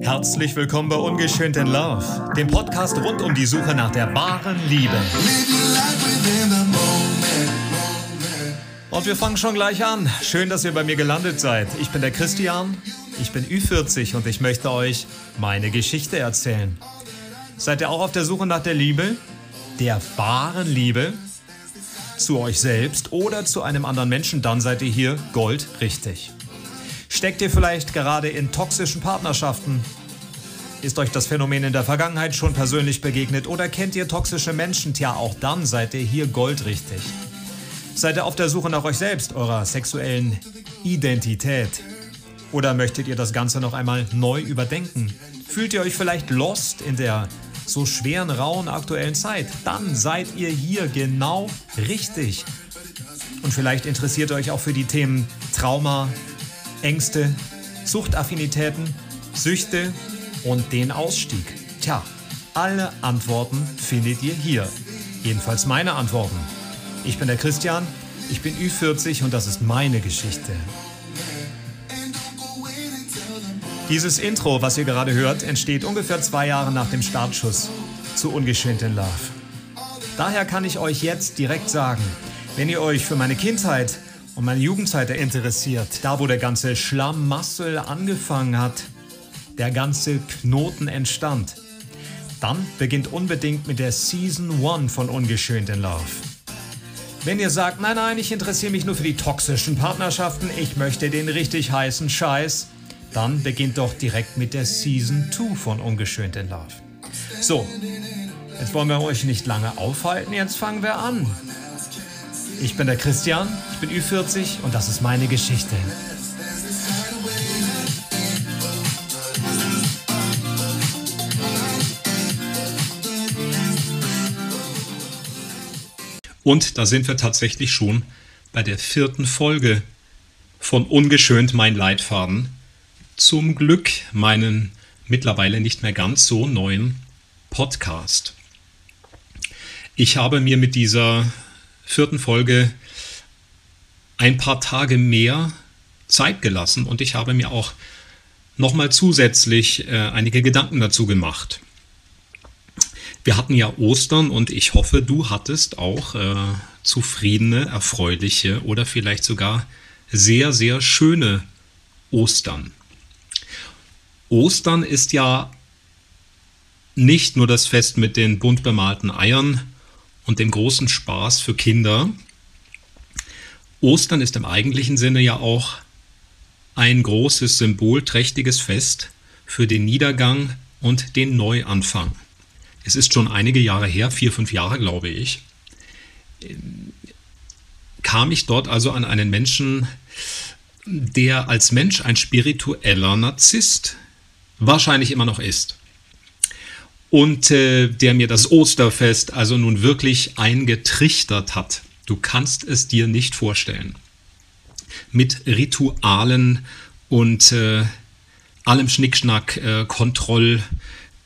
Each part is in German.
Herzlich willkommen bei Ungeschönt in Love, dem Podcast rund um die Suche nach der wahren Liebe. Und wir fangen schon gleich an. Schön, dass ihr bei mir gelandet seid. Ich bin der Christian, ich bin Ü40 und ich möchte euch meine Geschichte erzählen. Seid ihr auch auf der Suche nach der Liebe? Der wahren Liebe? Zu euch selbst oder zu einem anderen Menschen, dann seid ihr hier Gold richtig. Steckt ihr vielleicht gerade in toxischen Partnerschaften? Ist euch das Phänomen in der Vergangenheit schon persönlich begegnet oder kennt ihr toxische Menschen? Tja, auch dann seid ihr hier goldrichtig. Seid ihr auf der Suche nach euch selbst, eurer sexuellen Identität? Oder möchtet ihr das Ganze noch einmal neu überdenken? Fühlt ihr euch vielleicht lost in der so schweren, rauen aktuellen Zeit? Dann seid ihr hier genau richtig. Und vielleicht interessiert ihr euch auch für die Themen Trauma, Ängste, Suchtaffinitäten, Süchte und den Ausstieg. Tja, alle Antworten findet ihr hier. Jedenfalls meine Antworten. Ich bin der Christian, ich bin Ü40 und das ist meine Geschichte. Dieses Intro, was ihr gerade hört, entsteht ungefähr zwei Jahre nach dem Startschuss zu Ungeschönt in Love. Daher kann ich euch jetzt direkt sagen, wenn ihr euch für meine Kindheit und meine Jugendzeit interessiert, da wo der ganze Schlamassel angefangen hat, der ganze Knoten entstand, dann beginnt unbedingt mit der Season 1 von Ungeschönt in Love. Wenn ihr sagt, nein, nein, ich interessiere mich nur für die toxischen Partnerschaften, ich möchte den richtig heißen Scheiß, dann beginnt doch direkt mit der Season 2 von Ungeschönt in Love. So, jetzt wollen wir euch nicht lange aufhalten, jetzt fangen wir an. Ich bin der Christian, ich bin Ü40 und das ist meine Geschichte. Und da sind wir tatsächlich schon bei der vierten Folge von Ungeschönt mein Leitfaden. Zum Glück meinen mittlerweile nicht mehr ganz so neuen Podcast. Ich habe mir mit dieser vierten Folge ein paar Tage mehr Zeit gelassen und ich habe mir auch nochmal zusätzlich äh, einige Gedanken dazu gemacht. Wir hatten ja Ostern und ich hoffe, du hattest auch äh, zufriedene, erfreuliche oder vielleicht sogar sehr, sehr schöne Ostern. Ostern ist ja nicht nur das Fest mit den bunt bemalten Eiern und dem großen Spaß für Kinder. Ostern ist im eigentlichen Sinne ja auch ein großes symbolträchtiges Fest für den Niedergang und den Neuanfang es ist schon einige Jahre her, vier, fünf Jahre glaube ich, kam ich dort also an einen Menschen, der als Mensch ein spiritueller Narzisst wahrscheinlich immer noch ist. Und äh, der mir das Osterfest also nun wirklich eingetrichtert hat. Du kannst es dir nicht vorstellen. Mit Ritualen und äh, allem Schnickschnack, äh, Kontroll,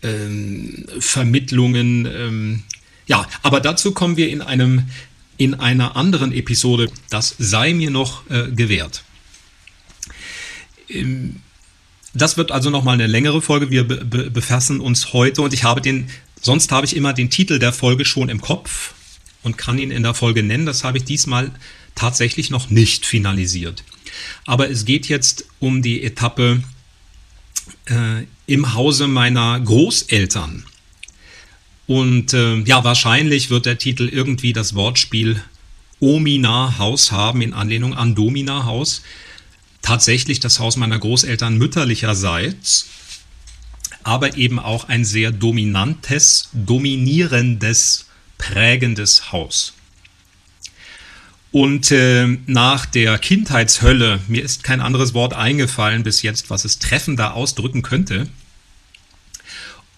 ähm, Vermittlungen. Ähm, ja, aber dazu kommen wir in einem in einer anderen Episode. Das sei mir noch äh, gewährt. Ähm, das wird also nochmal eine längere Folge. Wir be be befassen uns heute und ich habe den, sonst habe ich immer den Titel der Folge schon im Kopf und kann ihn in der Folge nennen. Das habe ich diesmal tatsächlich noch nicht finalisiert. Aber es geht jetzt um die Etappe äh, im Hause meiner Großeltern. Und äh, ja, wahrscheinlich wird der Titel irgendwie das Wortspiel Omina Haus haben, in Anlehnung an Domina Haus. Tatsächlich das Haus meiner Großeltern mütterlicherseits, aber eben auch ein sehr dominantes, dominierendes, prägendes Haus. Und äh, nach der Kindheitshölle, mir ist kein anderes Wort eingefallen bis jetzt, was es treffender ausdrücken könnte,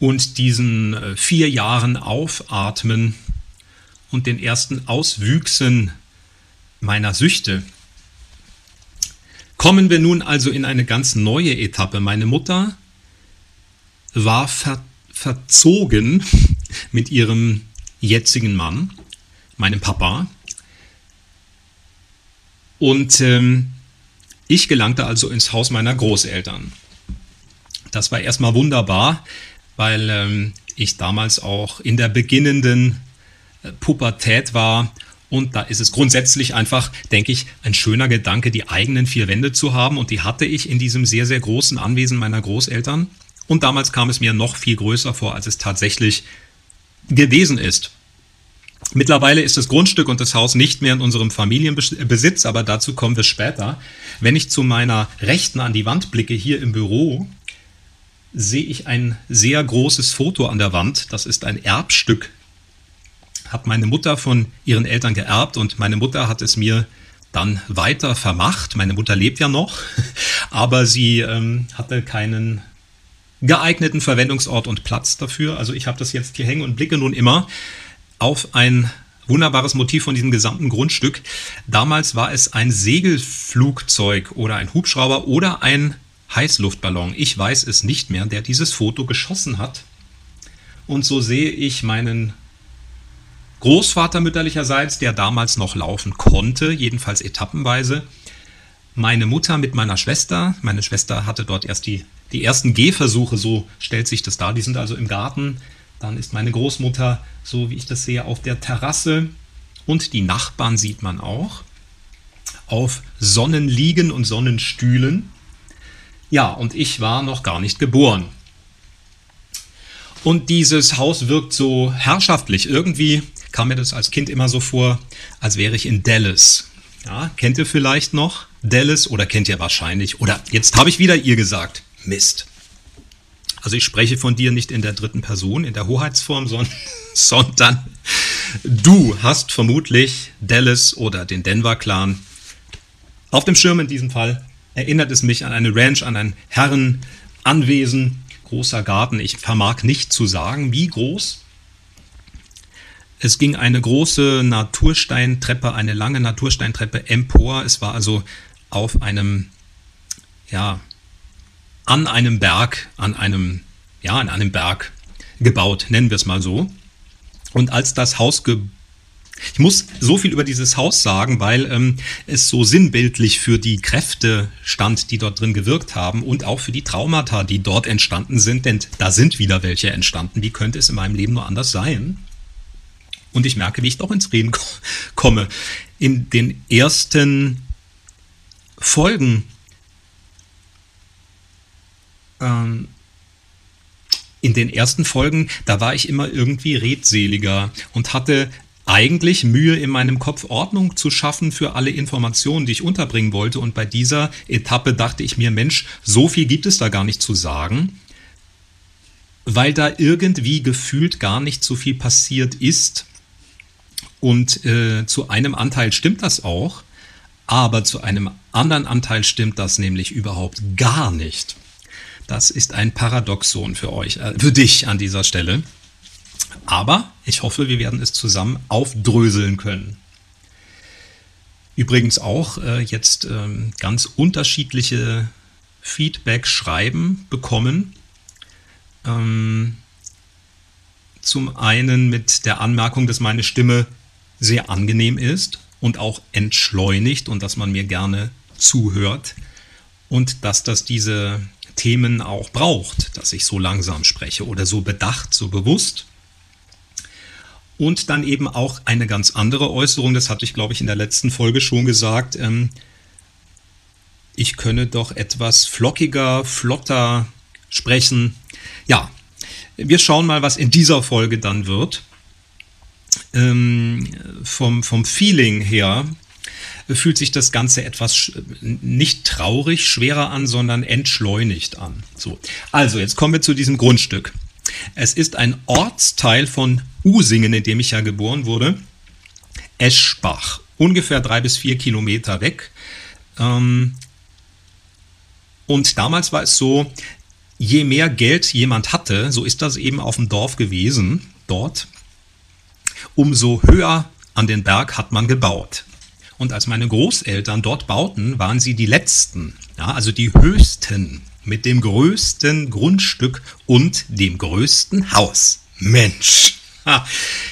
und diesen äh, vier Jahren Aufatmen und den ersten Auswüchsen meiner Süchte, kommen wir nun also in eine ganz neue Etappe. Meine Mutter war ver verzogen mit ihrem jetzigen Mann, meinem Papa, und ähm, ich gelangte also ins Haus meiner Großeltern. das war erstmal wunderbar, weil ähm, ich damals auch in der beginnenden äh, Pubertät war. Und da ist es grundsätzlich einfach, denke ich, ein schöner Gedanke, die eigenen vier Wände zu haben. Und die hatte ich in diesem sehr, sehr großen Anwesen meiner Großeltern. Und damals kam es mir noch viel größer vor, als es tatsächlich gewesen ist. Mittlerweile ist das Grundstück und das Haus nicht mehr in unserem Familienbesitz, aber dazu kommen wir später. Wenn ich zu meiner Rechten an die Wand blicke, hier im Büro, sehe ich ein sehr großes Foto an der Wand. Das ist ein Erbstück. Hat meine Mutter von ihren Eltern geerbt und meine Mutter hat es mir dann weiter vermacht. Meine Mutter lebt ja noch, aber sie ähm, hatte keinen geeigneten Verwendungsort und Platz dafür. Also ich habe das jetzt hier hängen und blicke nun immer auf ein wunderbares Motiv von diesem gesamten Grundstück. Damals war es ein Segelflugzeug oder ein Hubschrauber oder ein Heißluftballon. Ich weiß es nicht mehr, der dieses Foto geschossen hat. Und so sehe ich meinen Großvater mütterlicherseits, der damals noch laufen konnte, jedenfalls etappenweise. Meine Mutter mit meiner Schwester. Meine Schwester hatte dort erst die, die ersten Gehversuche, so stellt sich das dar. Die sind also im Garten. Dann ist meine Großmutter, so wie ich das sehe, auf der Terrasse. Und die Nachbarn sieht man auch. Auf Sonnenliegen und Sonnenstühlen. Ja, und ich war noch gar nicht geboren. Und dieses Haus wirkt so herrschaftlich. Irgendwie kam mir das als Kind immer so vor, als wäre ich in Dallas. Ja, kennt ihr vielleicht noch Dallas oder kennt ihr wahrscheinlich? Oder jetzt habe ich wieder ihr gesagt. Mist. Also ich spreche von dir nicht in der dritten Person, in der Hoheitsform, sondern, sondern du hast vermutlich Dallas oder den Denver Clan auf dem Schirm in diesem Fall erinnert es mich an eine Ranch, an ein Herrenanwesen, großer Garten. Ich vermag nicht zu sagen, wie groß. Es ging eine große Natursteintreppe, eine lange Natursteintreppe empor. Es war also auf einem, ja, an einem Berg, an einem, ja, an einem Berg gebaut, nennen wir es mal so. Und als das Haus gebaut ich muss so viel über dieses Haus sagen, weil ähm, es so sinnbildlich für die Kräfte stand, die dort drin gewirkt haben und auch für die Traumata, die dort entstanden sind, denn da sind wieder welche entstanden. Wie könnte es in meinem Leben nur anders sein? Und ich merke, wie ich doch ins Reden komme. In den ersten Folgen ähm, in den ersten Folgen, da war ich immer irgendwie redseliger und hatte eigentlich Mühe in meinem Kopf Ordnung zu schaffen für alle Informationen, die ich unterbringen wollte. Und bei dieser Etappe dachte ich mir, Mensch, so viel gibt es da gar nicht zu sagen, weil da irgendwie gefühlt gar nicht so viel passiert ist. Und äh, zu einem Anteil stimmt das auch, aber zu einem anderen Anteil stimmt das nämlich überhaupt gar nicht. Das ist ein Paradoxon für euch, äh, für dich an dieser Stelle. Aber ich hoffe, wir werden es zusammen aufdröseln können. Übrigens auch äh, jetzt ähm, ganz unterschiedliche Feedback-Schreiben bekommen. Ähm, zum einen mit der Anmerkung, dass meine Stimme sehr angenehm ist und auch entschleunigt und dass man mir gerne zuhört und dass das diese Themen auch braucht, dass ich so langsam spreche oder so bedacht, so bewusst. Und dann eben auch eine ganz andere Äußerung, das hatte ich, glaube ich, in der letzten Folge schon gesagt. Ähm, ich könne doch etwas flockiger, flotter sprechen. Ja, wir schauen mal, was in dieser Folge dann wird. Ähm, vom, vom Feeling her fühlt sich das Ganze etwas nicht traurig, schwerer an, sondern entschleunigt an. So, also jetzt kommen wir zu diesem Grundstück. Es ist ein Ortsteil von Usingen, in dem ich ja geboren wurde. Eschbach, ungefähr drei bis vier Kilometer weg. Ähm, und damals war es so, je mehr Geld jemand hatte, so ist das eben auf dem Dorf gewesen, dort, umso höher an den Berg hat man gebaut. Und als meine Großeltern dort bauten, waren sie die Letzten, ja, also die Höchsten mit dem größten Grundstück und dem größten Haus. Mensch.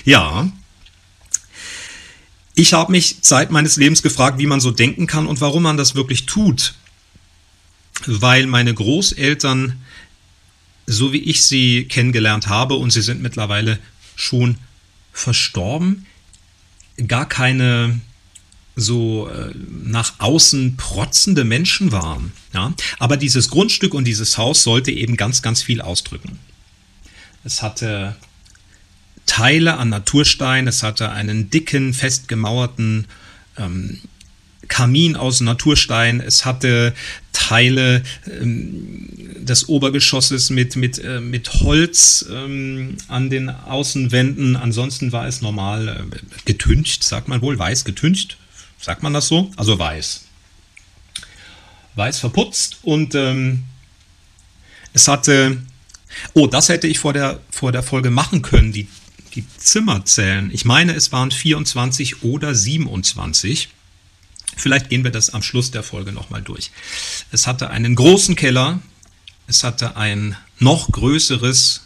ja. Ich habe mich Zeit meines Lebens gefragt, wie man so denken kann und warum man das wirklich tut. Weil meine Großeltern so wie ich sie kennengelernt habe, und sie sind mittlerweile schon verstorben, gar keine so äh, nach außen protzende Menschen waren. Ja? Aber dieses Grundstück und dieses Haus sollte eben ganz, ganz viel ausdrücken. Es hatte Teile an Naturstein, es hatte einen dicken, festgemauerten ähm, Kamin aus Naturstein, es hatte Teile ähm, des Obergeschosses mit, mit, äh, mit Holz ähm, an den Außenwänden. Ansonsten war es normal äh, getüncht, sagt man wohl, weiß getüncht, sagt man das so? Also weiß. Weiß verputzt und ähm, es hatte, oh, das hätte ich vor der, vor der Folge machen können, die, die Zimmerzellen. Ich meine, es waren 24 oder 27. Vielleicht gehen wir das am Schluss der Folge nochmal durch. Es hatte einen großen Keller, es hatte ein noch größeres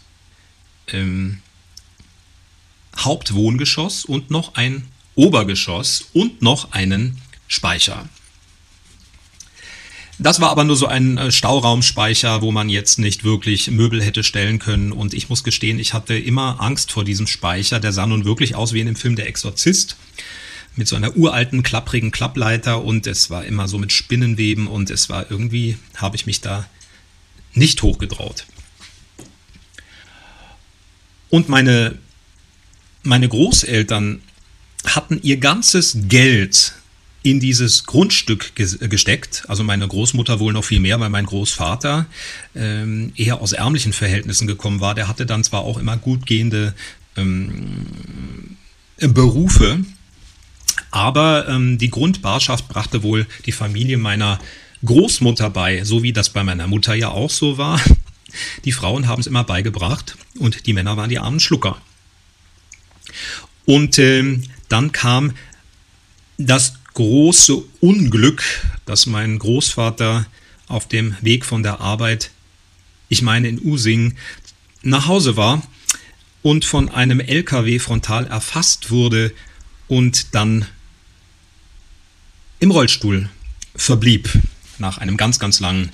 ähm, Hauptwohngeschoss und noch ein Obergeschoss und noch einen Speicher. Das war aber nur so ein äh, Stauraumspeicher, wo man jetzt nicht wirklich Möbel hätte stellen können. Und ich muss gestehen, ich hatte immer Angst vor diesem Speicher. Der sah nun wirklich aus wie in dem Film Der Exorzist mit so einer uralten, klapprigen Klappleiter und es war immer so mit Spinnenweben und es war irgendwie, habe ich mich da nicht hochgetraut. Und meine, meine Großeltern hatten ihr ganzes Geld in dieses Grundstück gesteckt. Also meine Großmutter wohl noch viel mehr, weil mein Großvater ähm, eher aus ärmlichen Verhältnissen gekommen war. Der hatte dann zwar auch immer gut gehende ähm, Berufe, aber ähm, die Grundbarschaft brachte wohl die Familie meiner Großmutter bei, so wie das bei meiner Mutter ja auch so war. Die Frauen haben es immer beigebracht und die Männer waren die armen Schlucker. Und ähm, dann kam das große Unglück, dass mein Großvater auf dem Weg von der Arbeit, ich meine in Using, nach Hause war und von einem LKW frontal erfasst wurde und dann im Rollstuhl verblieb nach einem ganz, ganz langen,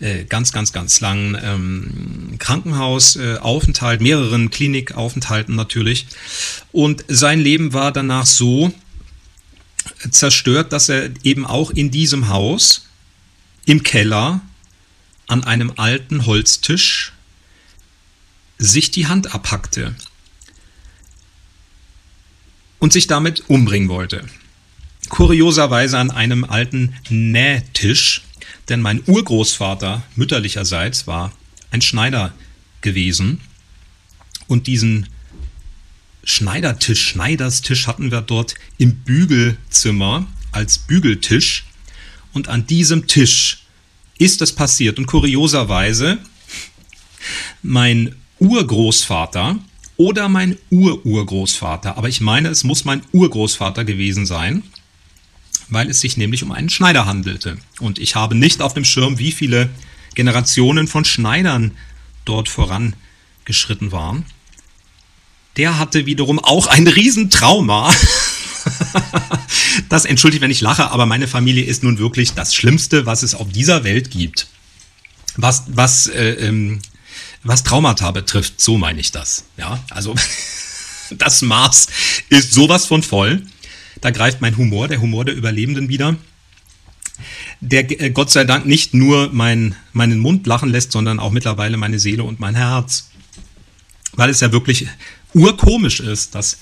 äh, ganz, ganz, ganz langen ähm, Krankenhausaufenthalt, mehreren Klinikaufenthalten natürlich. Und sein Leben war danach so zerstört, dass er eben auch in diesem Haus im Keller an einem alten Holztisch sich die Hand abhackte und sich damit umbringen wollte. Kurioserweise an einem alten Nähtisch, denn mein Urgroßvater mütterlicherseits war ein Schneider gewesen. Und diesen Schneidertisch, Schneiderstisch hatten wir dort im Bügelzimmer als Bügeltisch. Und an diesem Tisch ist es passiert. Und kurioserweise mein Urgroßvater oder mein Ururgroßvater, aber ich meine, es muss mein Urgroßvater gewesen sein, weil es sich nämlich um einen Schneider handelte. Und ich habe nicht auf dem Schirm, wie viele Generationen von Schneidern dort vorangeschritten waren. Der hatte wiederum auch ein Riesentrauma. das entschuldigt, wenn ich lache, aber meine Familie ist nun wirklich das Schlimmste, was es auf dieser Welt gibt. Was, was, äh, ähm, was Traumata betrifft, so meine ich das. Ja, also das Maß ist sowas von voll. Da greift mein Humor, der Humor der Überlebenden wieder, der äh, Gott sei Dank nicht nur mein, meinen Mund lachen lässt, sondern auch mittlerweile meine Seele und mein Herz. Weil es ja wirklich urkomisch ist, dass,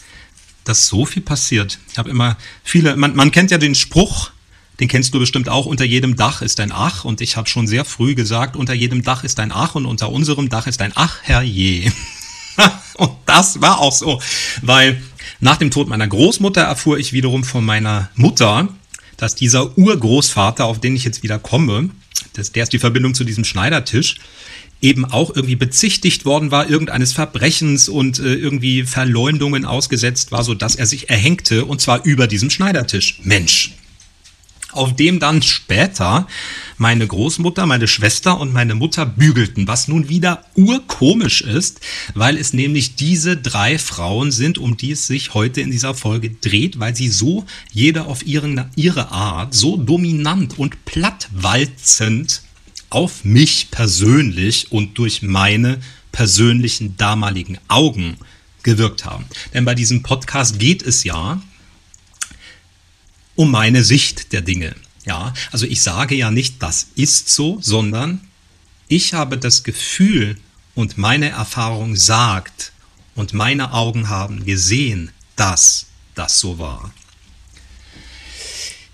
dass so viel passiert. Ich habe immer viele, man, man kennt ja den Spruch, den kennst du bestimmt auch, unter jedem Dach ist ein Ach. Und ich habe schon sehr früh gesagt, unter jedem Dach ist ein Ach und unter unserem Dach ist ein Ach, herrje. und das war auch so, weil nach dem Tod meiner Großmutter erfuhr ich wiederum von meiner Mutter, dass dieser Urgroßvater, auf den ich jetzt wieder komme, das, der ist die Verbindung zu diesem Schneidertisch, eben auch irgendwie bezichtigt worden war, irgendeines Verbrechens und äh, irgendwie Verleumdungen ausgesetzt war, sodass er sich erhängte und zwar über diesem Schneidertisch. Mensch, auf dem dann später meine Großmutter, meine Schwester und meine Mutter bügelten, was nun wieder urkomisch ist, weil es nämlich diese drei Frauen sind, um die es sich heute in dieser Folge dreht, weil sie so jeder auf ihren, ihre Art so dominant und plattwalzend auf mich persönlich und durch meine persönlichen damaligen Augen gewirkt haben. Denn bei diesem Podcast geht es ja um meine Sicht der Dinge. Ja, also ich sage ja nicht, das ist so, sondern ich habe das Gefühl und meine Erfahrung sagt und meine Augen haben gesehen, dass das so war.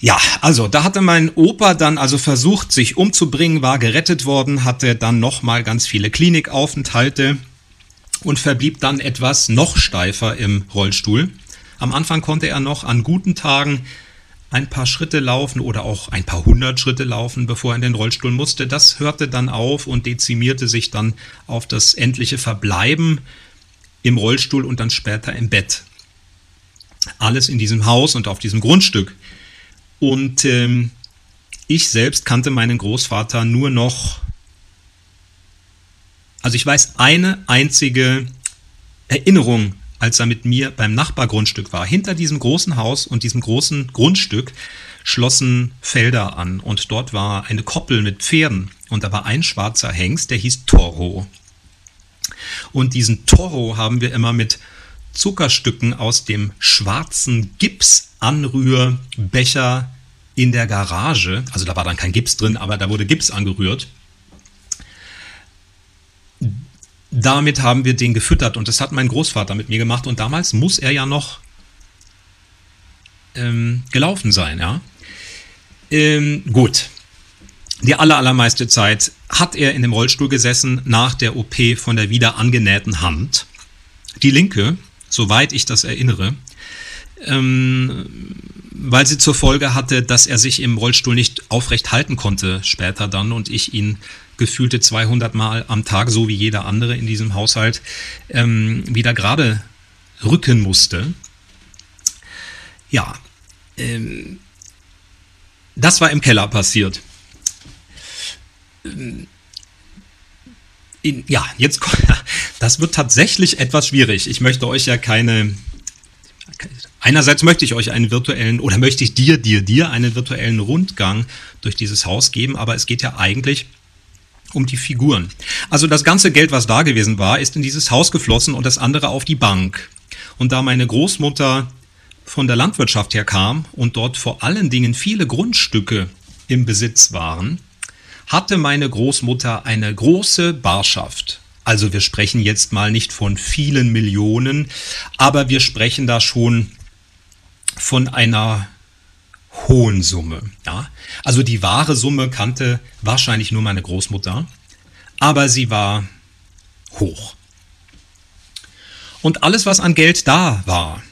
Ja, also da hatte mein Opa dann also versucht, sich umzubringen, war gerettet worden, hatte dann nochmal ganz viele Klinikaufenthalte und verblieb dann etwas noch steifer im Rollstuhl. Am Anfang konnte er noch an guten Tagen ein paar Schritte laufen oder auch ein paar hundert Schritte laufen, bevor er in den Rollstuhl musste. Das hörte dann auf und dezimierte sich dann auf das endliche Verbleiben im Rollstuhl und dann später im Bett. Alles in diesem Haus und auf diesem Grundstück. Und ähm, ich selbst kannte meinen Großvater nur noch, also ich weiß eine einzige Erinnerung als er mit mir beim Nachbargrundstück war. Hinter diesem großen Haus und diesem großen Grundstück schlossen Felder an und dort war eine Koppel mit Pferden und da war ein schwarzer Hengst, der hieß Toro. Und diesen Toro haben wir immer mit Zuckerstücken aus dem schwarzen Gipsanrührbecher in der Garage, also da war dann kein Gips drin, aber da wurde Gips angerührt, damit haben wir den gefüttert und das hat mein Großvater mit mir gemacht und damals muss er ja noch ähm, gelaufen sein, ja. Ähm, gut. Die aller, allermeiste Zeit hat er in dem Rollstuhl gesessen nach der OP von der wieder angenähten Hand. Die linke, soweit ich das erinnere, ähm, weil sie zur Folge hatte, dass er sich im Rollstuhl nicht aufrecht halten konnte später dann und ich ihn gefühlte 200 Mal am Tag, so wie jeder andere in diesem Haushalt, ähm, wieder gerade rücken musste. Ja, ähm, das war im Keller passiert. Ähm, in, ja, jetzt das wird tatsächlich etwas schwierig. Ich möchte euch ja keine Einerseits möchte ich euch einen virtuellen oder möchte ich dir, dir, dir einen virtuellen Rundgang durch dieses Haus geben, aber es geht ja eigentlich um die Figuren. Also das ganze Geld, was da gewesen war, ist in dieses Haus geflossen und das andere auf die Bank. Und da meine Großmutter von der Landwirtschaft her kam und dort vor allen Dingen viele Grundstücke im Besitz waren, hatte meine Großmutter eine große Barschaft. Also wir sprechen jetzt mal nicht von vielen Millionen, aber wir sprechen da schon von einer hohen Summe. Ja? Also die wahre Summe kannte wahrscheinlich nur meine Großmutter, aber sie war hoch. Und alles, was an Geld da war,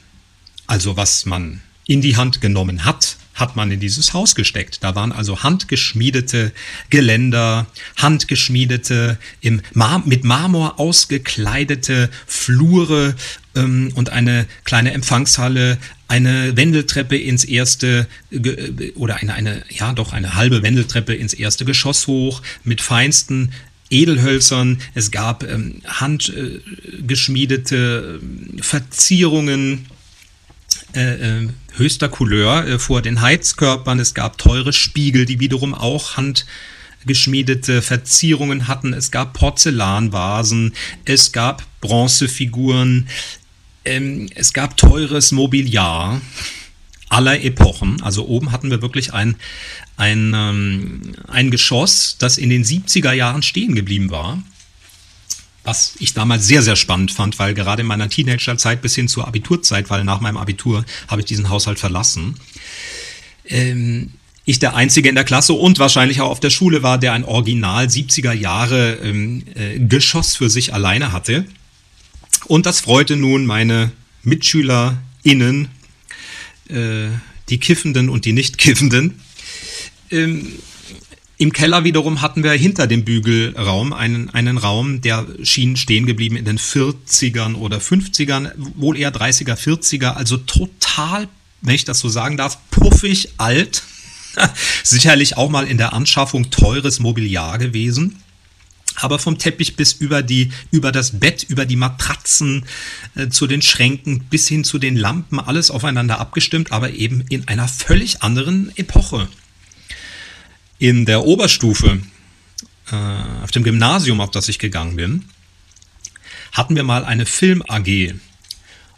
also was man in die Hand genommen hat, hat man in dieses Haus gesteckt. Da waren also handgeschmiedete Geländer, handgeschmiedete, im Mar mit Marmor ausgekleidete Flure ähm, und eine kleine Empfangshalle, eine Wendeltreppe ins erste oder eine, eine, ja doch eine halbe Wendeltreppe ins erste Geschoss hoch mit feinsten Edelhölzern. Es gab ähm, handgeschmiedete äh, Verzierungen äh, äh, höchster Couleur äh, vor den Heizkörpern. Es gab teure Spiegel, die wiederum auch handgeschmiedete Verzierungen hatten. Es gab Porzellanvasen, es gab Bronzefiguren, ähm, es gab teures Mobiliar aller Epochen. Also oben hatten wir wirklich ein, ein, ähm, ein Geschoss, das in den 70er Jahren stehen geblieben war. Was ich damals sehr, sehr spannend fand, weil gerade in meiner Teenagerzeit bis hin zur Abiturzeit, weil nach meinem Abitur habe ich diesen Haushalt verlassen, ähm, ich der Einzige in der Klasse und wahrscheinlich auch auf der Schule war, der ein Original 70er Jahre ähm, äh, Geschoss für sich alleine hatte. Und das freute nun meine MitschülerInnen, äh, die Kiffenden und die Nicht-Kiffenden. Ähm, Im Keller wiederum hatten wir hinter dem Bügelraum einen, einen Raum, der schien stehen geblieben in den 40ern oder 50ern, wohl eher 30er, 40er, also total, wenn ich das so sagen darf, puffig alt. Sicherlich auch mal in der Anschaffung teures Mobiliar gewesen aber vom Teppich bis über die, über das Bett, über die Matratzen, äh, zu den Schränken bis hin zu den Lampen, alles aufeinander abgestimmt, aber eben in einer völlig anderen Epoche. In der Oberstufe äh, auf dem Gymnasium, auf das ich gegangen bin, hatten wir mal eine Film AG.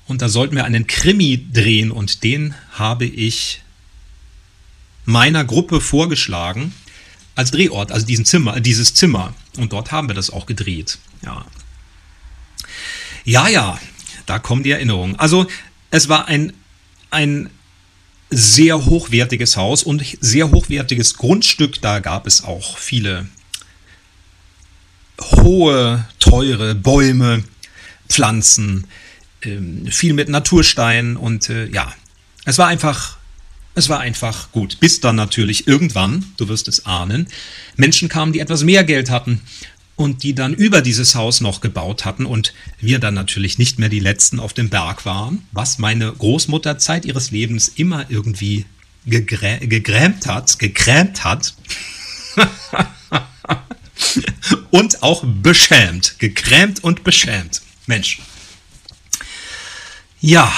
Und da sollten wir einen Krimi drehen und den habe ich meiner Gruppe vorgeschlagen als Drehort, also diesen Zimmer, dieses Zimmer. Und dort haben wir das auch gedreht. Ja. Ja, ja, da kommen die Erinnerungen. Also, es war ein, ein sehr hochwertiges Haus und sehr hochwertiges Grundstück. Da gab es auch viele hohe, teure Bäume, Pflanzen, ähm, viel mit Naturstein und äh, ja, es war einfach, es war einfach gut. Bis dann natürlich irgendwann, du wirst es ahnen, Menschen kamen, die etwas mehr Geld hatten und die dann über dieses Haus noch gebaut hatten und wir dann natürlich nicht mehr die Letzten auf dem Berg waren, was meine Großmutter Zeit ihres Lebens immer irgendwie gegrä gegrämt hat, gekrämt hat. und auch beschämt. Gekrämt und beschämt. Mensch. Ja.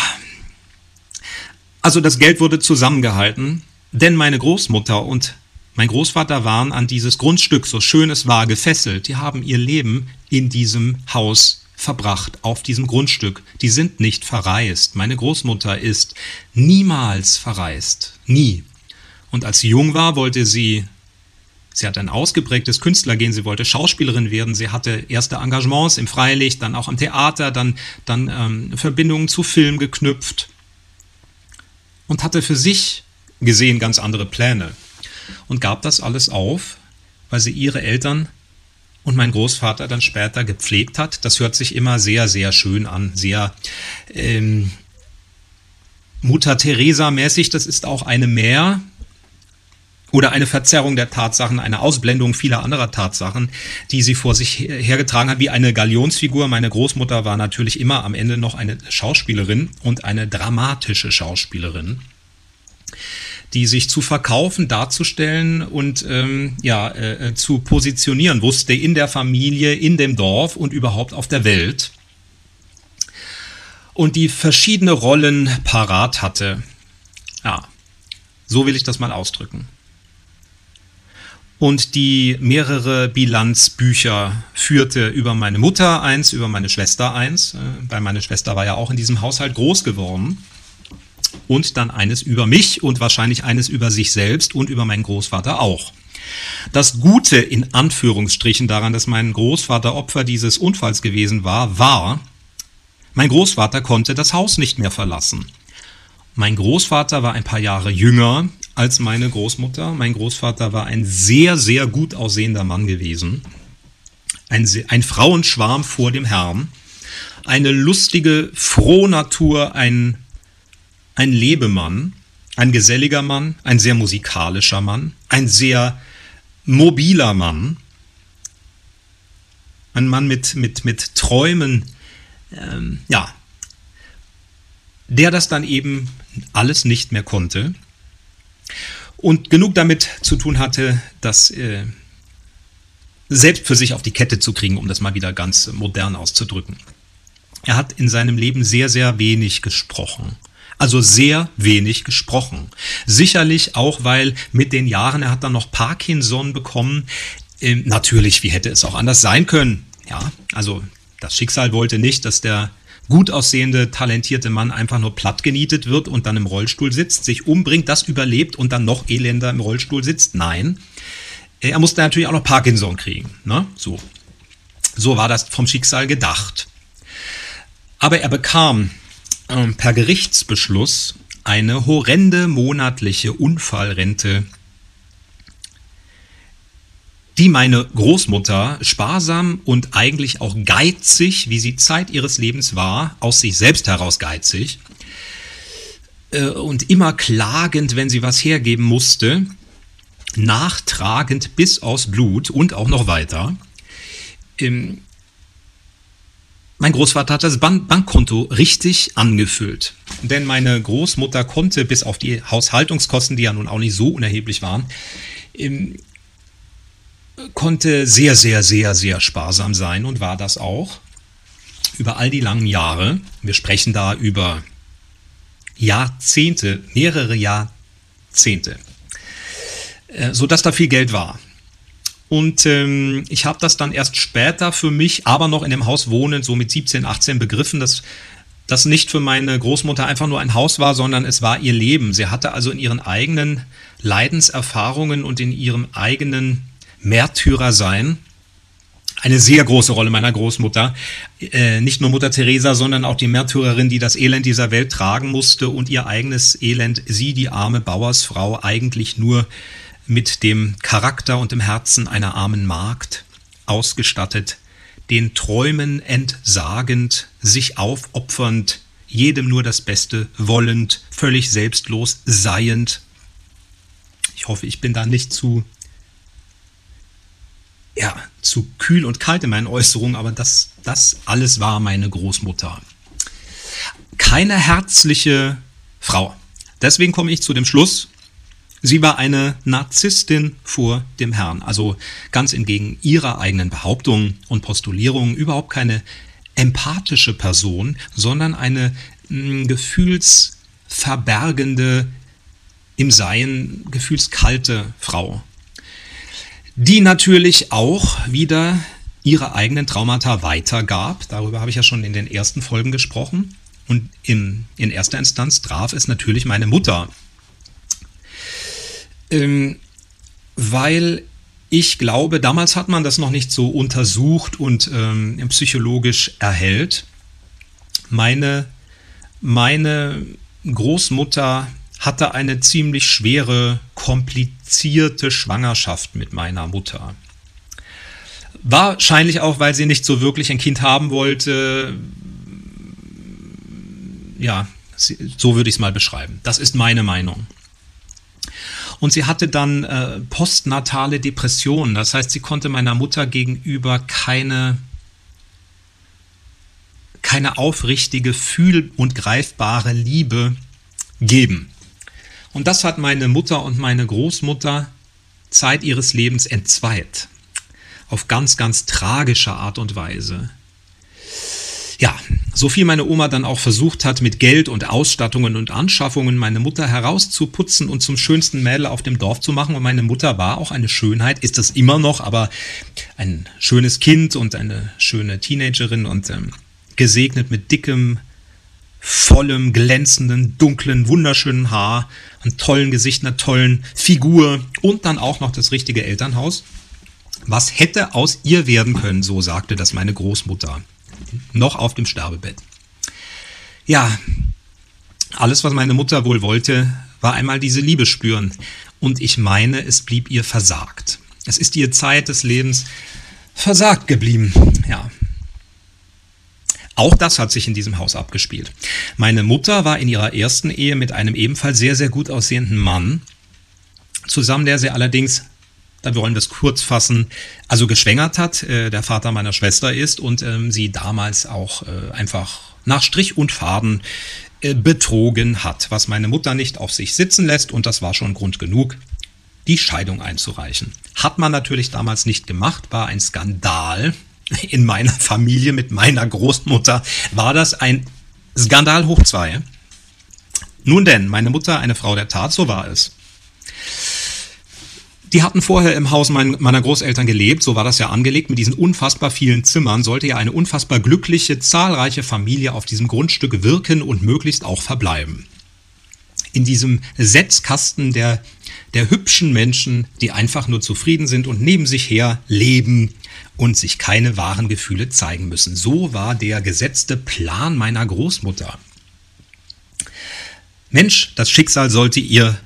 Also das Geld wurde zusammengehalten, denn meine Großmutter und mein Großvater waren an dieses Grundstück, so schön es war, gefesselt. Die haben ihr Leben in diesem Haus verbracht, auf diesem Grundstück. Die sind nicht verreist. Meine Großmutter ist niemals verreist. Nie. Und als sie jung war, wollte sie Sie hatte ein ausgeprägtes Künstlergehen, sie wollte Schauspielerin werden, sie hatte erste Engagements im Freilicht, dann auch am Theater, dann, dann ähm, Verbindungen zu Film geknüpft und hatte für sich gesehen ganz andere Pläne und gab das alles auf, weil sie ihre Eltern und mein Großvater dann später gepflegt hat. Das hört sich immer sehr, sehr schön an, sehr ähm, Mutter Teresa mäßig. Das ist auch eine Mehr, oder eine Verzerrung der Tatsachen, eine Ausblendung vieler anderer Tatsachen, die sie vor sich hergetragen hat, wie eine Galionsfigur. Meine Großmutter war natürlich immer am Ende noch eine Schauspielerin und eine dramatische Schauspielerin die sich zu verkaufen, darzustellen und ähm, ja, äh, äh zu positionieren wusste in der Familie, in dem Dorf und überhaupt auf der Welt. Und die verschiedene Rollen parat hatte. Ja, so will ich das mal ausdrücken und die mehrere Bilanzbücher führte über meine Mutter eins, über meine Schwester eins, äh, weil meine Schwester war ja auch in diesem Haushalt groß geworden. Und dann eines über mich und wahrscheinlich eines über sich selbst und über meinen Großvater auch. Das Gute in Anführungsstrichen daran, dass mein Großvater Opfer dieses Unfalls gewesen war, war, mein Großvater konnte das Haus nicht mehr verlassen. Mein Großvater war ein paar Jahre jünger als meine Großmutter. Mein Großvater war ein sehr, sehr gut aussehender Mann gewesen. Ein, ein Frauenschwarm vor dem Herrn. Eine lustige, frohe Natur, ein, ein Lebemann, ein geselliger Mann, ein sehr musikalischer Mann, ein sehr mobiler Mann, ein Mann mit, mit, mit Träumen, ähm, ja, der das dann eben alles nicht mehr konnte und genug damit zu tun hatte, das äh, selbst für sich auf die Kette zu kriegen, um das mal wieder ganz modern auszudrücken. Er hat in seinem Leben sehr, sehr wenig gesprochen. Also sehr wenig gesprochen. Sicherlich auch, weil mit den Jahren, er hat dann noch Parkinson bekommen. Ähm, natürlich, wie hätte es auch anders sein können? Ja, also das Schicksal wollte nicht, dass der gut aussehende, talentierte Mann einfach nur plattgenietet wird und dann im Rollstuhl sitzt, sich umbringt, das überlebt und dann noch elender im Rollstuhl sitzt. Nein. Er musste natürlich auch noch Parkinson kriegen. Ne? So. so war das vom Schicksal gedacht. Aber er bekam äh, per Gerichtsbeschluss eine horrende monatliche Unfallrente die meine Großmutter sparsam und eigentlich auch geizig, wie sie Zeit ihres Lebens war, aus sich selbst heraus geizig äh, und immer klagend, wenn sie was hergeben musste, nachtragend bis aus Blut und auch noch weiter. Ähm, mein Großvater hat das Bankkonto richtig angefüllt. Denn meine Großmutter konnte bis auf die Haushaltungskosten, die ja nun auch nicht so unerheblich waren, konnte sehr, sehr, sehr, sehr sparsam sein und war das auch über all die langen Jahre. Wir sprechen da über Jahrzehnte, mehrere Jahrzehnte, äh, sodass da viel Geld war. Und ähm, ich habe das dann erst später für mich, aber noch in dem Haus wohnen, so mit 17, 18 begriffen, dass das nicht für meine Großmutter einfach nur ein Haus war, sondern es war ihr Leben. Sie hatte also in ihren eigenen Leidenserfahrungen und in ihrem eigenen Märtyrersein eine sehr große Rolle meiner Großmutter. Äh, nicht nur Mutter Teresa, sondern auch die Märtyrerin, die das Elend dieser Welt tragen musste und ihr eigenes Elend, sie, die arme Bauersfrau, eigentlich nur mit dem Charakter und dem Herzen einer armen Magd ausgestattet, den Träumen entsagend, sich aufopfernd, jedem nur das Beste wollend, völlig selbstlos seiend. Ich hoffe, ich bin da nicht zu ja, zu kühl und kalt in meinen Äußerungen, aber das, das alles war meine Großmutter. Keine herzliche Frau. Deswegen komme ich zu dem Schluss, sie war eine Narzisstin vor dem Herrn. Also ganz entgegen ihrer eigenen Behauptungen und Postulierungen überhaupt keine empathische Person, sondern eine mh, hm, gefühlsverbergende, im Sein gefühlskalte Frau die natürlich auch wieder ihre eigenen Traumata weitergab. Darüber habe ich ja schon in den ersten Folgen gesprochen. Und in, in erster Instanz traf es natürlich meine Mutter. Ähm, weil ich glaube, damals hat man das noch nicht so untersucht und ähm, psychologisch erhellt. Meine, meine Großmutter hatte eine ziemlich schwere, komplizierte Schwangerschaft mit meiner Mutter. Wahrscheinlich auch, weil sie nicht so wirklich ein Kind haben wollte. Ja, so würde ich es mal beschreiben. Das ist meine Meinung. Und sie hatte dann äh, postnatale Depressionen. Das heißt, sie konnte meiner Mutter gegenüber keine, keine aufrichtige, fühl- und greifbare Liebe geben. Und das hat meine Mutter und meine Großmutter Zeit ihres Lebens entzweit. Auf ganz, ganz tragische Art und Weise. Ja, so viel meine Oma dann auch versucht hat, mit Geld und Ausstattungen und Anschaffungen meine Mutter herauszuputzen und zum schönsten Mädel auf dem Dorf zu machen. Und meine Mutter war auch eine Schönheit, ist das immer noch, aber ein schönes Kind und eine schöne Teenagerin und ähm, gesegnet mit dickem, vollem, glänzenden, dunklen, wunderschönen Haar, einem tollen Gesicht, einer tollen Figur und dann auch noch das richtige Elternhaus. Was hätte aus ihr werden können, so sagte das meine Großmutter, noch auf dem Sterbebett. Ja, alles, was meine Mutter wohl wollte, war einmal diese Liebe spüren. Und ich meine, es blieb ihr versagt. Es ist ihr Zeit des Lebens versagt geblieben. Ja, auch das hat sich in diesem Haus abgespielt. Meine Mutter war in ihrer ersten Ehe mit einem ebenfalls sehr, sehr gut aussehenden Mann zusammen, der sie allerdings, da wollen wir es kurz fassen, also geschwängert hat, äh, der Vater meiner Schwester ist und ähm, sie damals auch äh, einfach nach Strich und Faden äh, betrogen hat, was meine Mutter nicht auf sich sitzen lässt und das war schon Grund genug, die Scheidung einzureichen. Hat man natürlich damals nicht gemacht, war ein Skandal, in meiner Familie mit meiner Großmutter war das ein Skandal hoch zwei. Nun denn, meine Mutter, eine Frau der Tat, so war es. Die hatten vorher im Haus meiner Großeltern gelebt, so war das ja angelegt, mit diesen unfassbar vielen Zimmern sollte ja eine unfassbar glückliche, zahlreiche Familie auf diesem Grundstück wirken und möglichst auch verbleiben. In diesem Setzkasten der, der hübschen Menschen, die einfach nur zufrieden sind und neben sich her leben, und sich keine wahren Gefühle zeigen müssen. So war der gesetzte Plan meiner Großmutter. Mensch, das Schicksal sollte ihr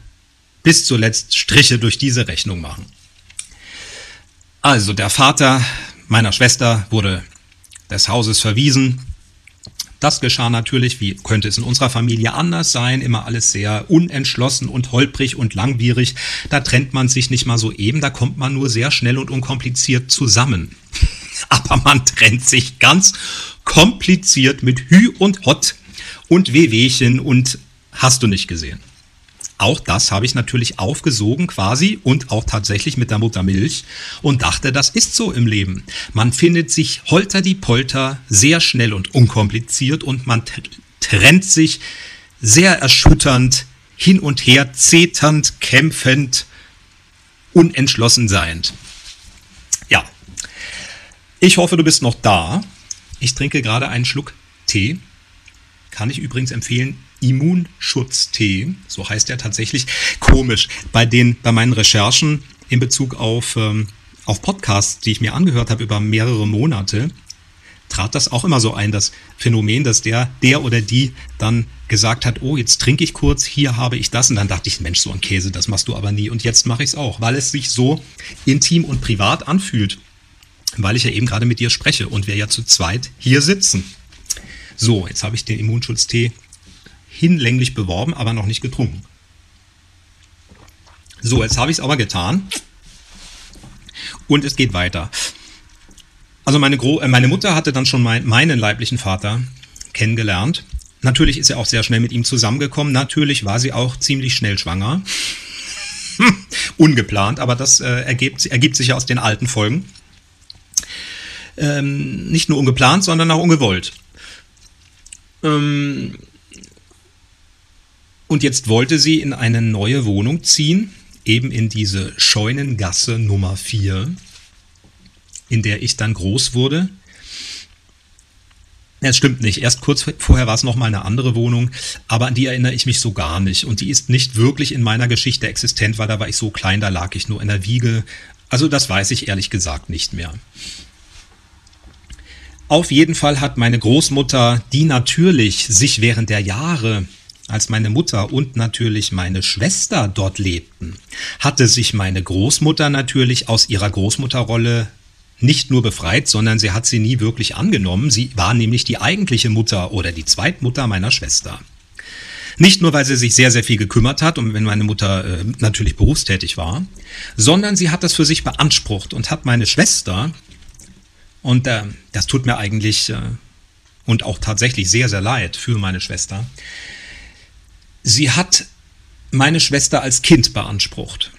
bis zuletzt Striche durch diese Rechnung machen. Also der Vater meiner Schwester wurde des Hauses verwiesen das geschah natürlich, wie könnte es in unserer Familie anders sein, immer alles sehr unentschlossen und holprig und langwierig. Da trennt man sich nicht mal so eben, da kommt man nur sehr schnell und unkompliziert zusammen. Aber man trennt sich ganz kompliziert mit Hü und Hott und Wehwehchen und hast du nicht gesehen. Auch das habe ich natürlich aufgesogen quasi und auch tatsächlich mit der Muttermilch und dachte, das ist so im Leben. Man findet sich holter die Polter sehr schnell und unkompliziert und man trennt sich sehr erschütternd hin und her, zeternd, kämpfend, unentschlossen seiend. Ich hoffe, du bist noch da. Ich trinke gerade einen Schluck Tee. Kann ich übrigens empfehlen. Immunschutztee, so heißt er tatsächlich. Komisch. Bei, den, bei meinen Recherchen in Bezug auf, ähm, auf Podcasts, die ich mir angehört habe über mehrere Monate, trat das auch immer so ein, das Phänomen, dass der, der oder die dann gesagt hat, oh, jetzt trinke ich kurz, hier habe ich das. Und dann dachte ich, Mensch, so ein Käse, das machst du aber nie. Und jetzt mache ich es auch, weil es sich so intim und privat anfühlt. Weil ich ja eben gerade mit dir spreche und wir ja zu zweit hier sitzen. So, jetzt habe ich den Immunschutztee hinlänglich beworben, aber noch nicht getrunken. So, jetzt habe ich es aber getan. Und es geht weiter. Also meine, Gro äh, meine Mutter hatte dann schon mein, meinen leiblichen Vater kennengelernt. Natürlich ist er auch sehr schnell mit ihm zusammengekommen. Natürlich war sie auch ziemlich schnell schwanger. Ungeplant, aber das äh, ergibt, ergibt sich ja aus den alten Folgen. Ähm, nicht nur ungeplant, sondern auch ungewollt. Ähm, und jetzt wollte sie in eine neue Wohnung ziehen, eben in diese Scheunengasse Nummer 4, in der ich dann groß wurde. Es stimmt nicht. Erst kurz vorher war es nochmal eine andere Wohnung, aber an die erinnere ich mich so gar nicht. Und die ist nicht wirklich in meiner Geschichte existent, weil da war ich so klein, da lag ich nur in der Wiege. Also das weiß ich ehrlich gesagt nicht mehr. Auf jeden Fall hat meine Großmutter, die natürlich sich während der Jahre als meine Mutter und natürlich meine Schwester dort lebten, hatte sich meine Großmutter natürlich aus ihrer Großmutterrolle nicht nur befreit, sondern sie hat sie nie wirklich angenommen. Sie war nämlich die eigentliche Mutter oder die Zweitmutter meiner Schwester. Nicht nur, weil sie sich sehr, sehr viel gekümmert hat und wenn meine Mutter äh, natürlich berufstätig war, sondern sie hat das für sich beansprucht und hat meine Schwester, und äh, das tut mir eigentlich äh, und auch tatsächlich sehr, sehr leid für meine Schwester, sie hat meine Schwester als Kind beansprucht.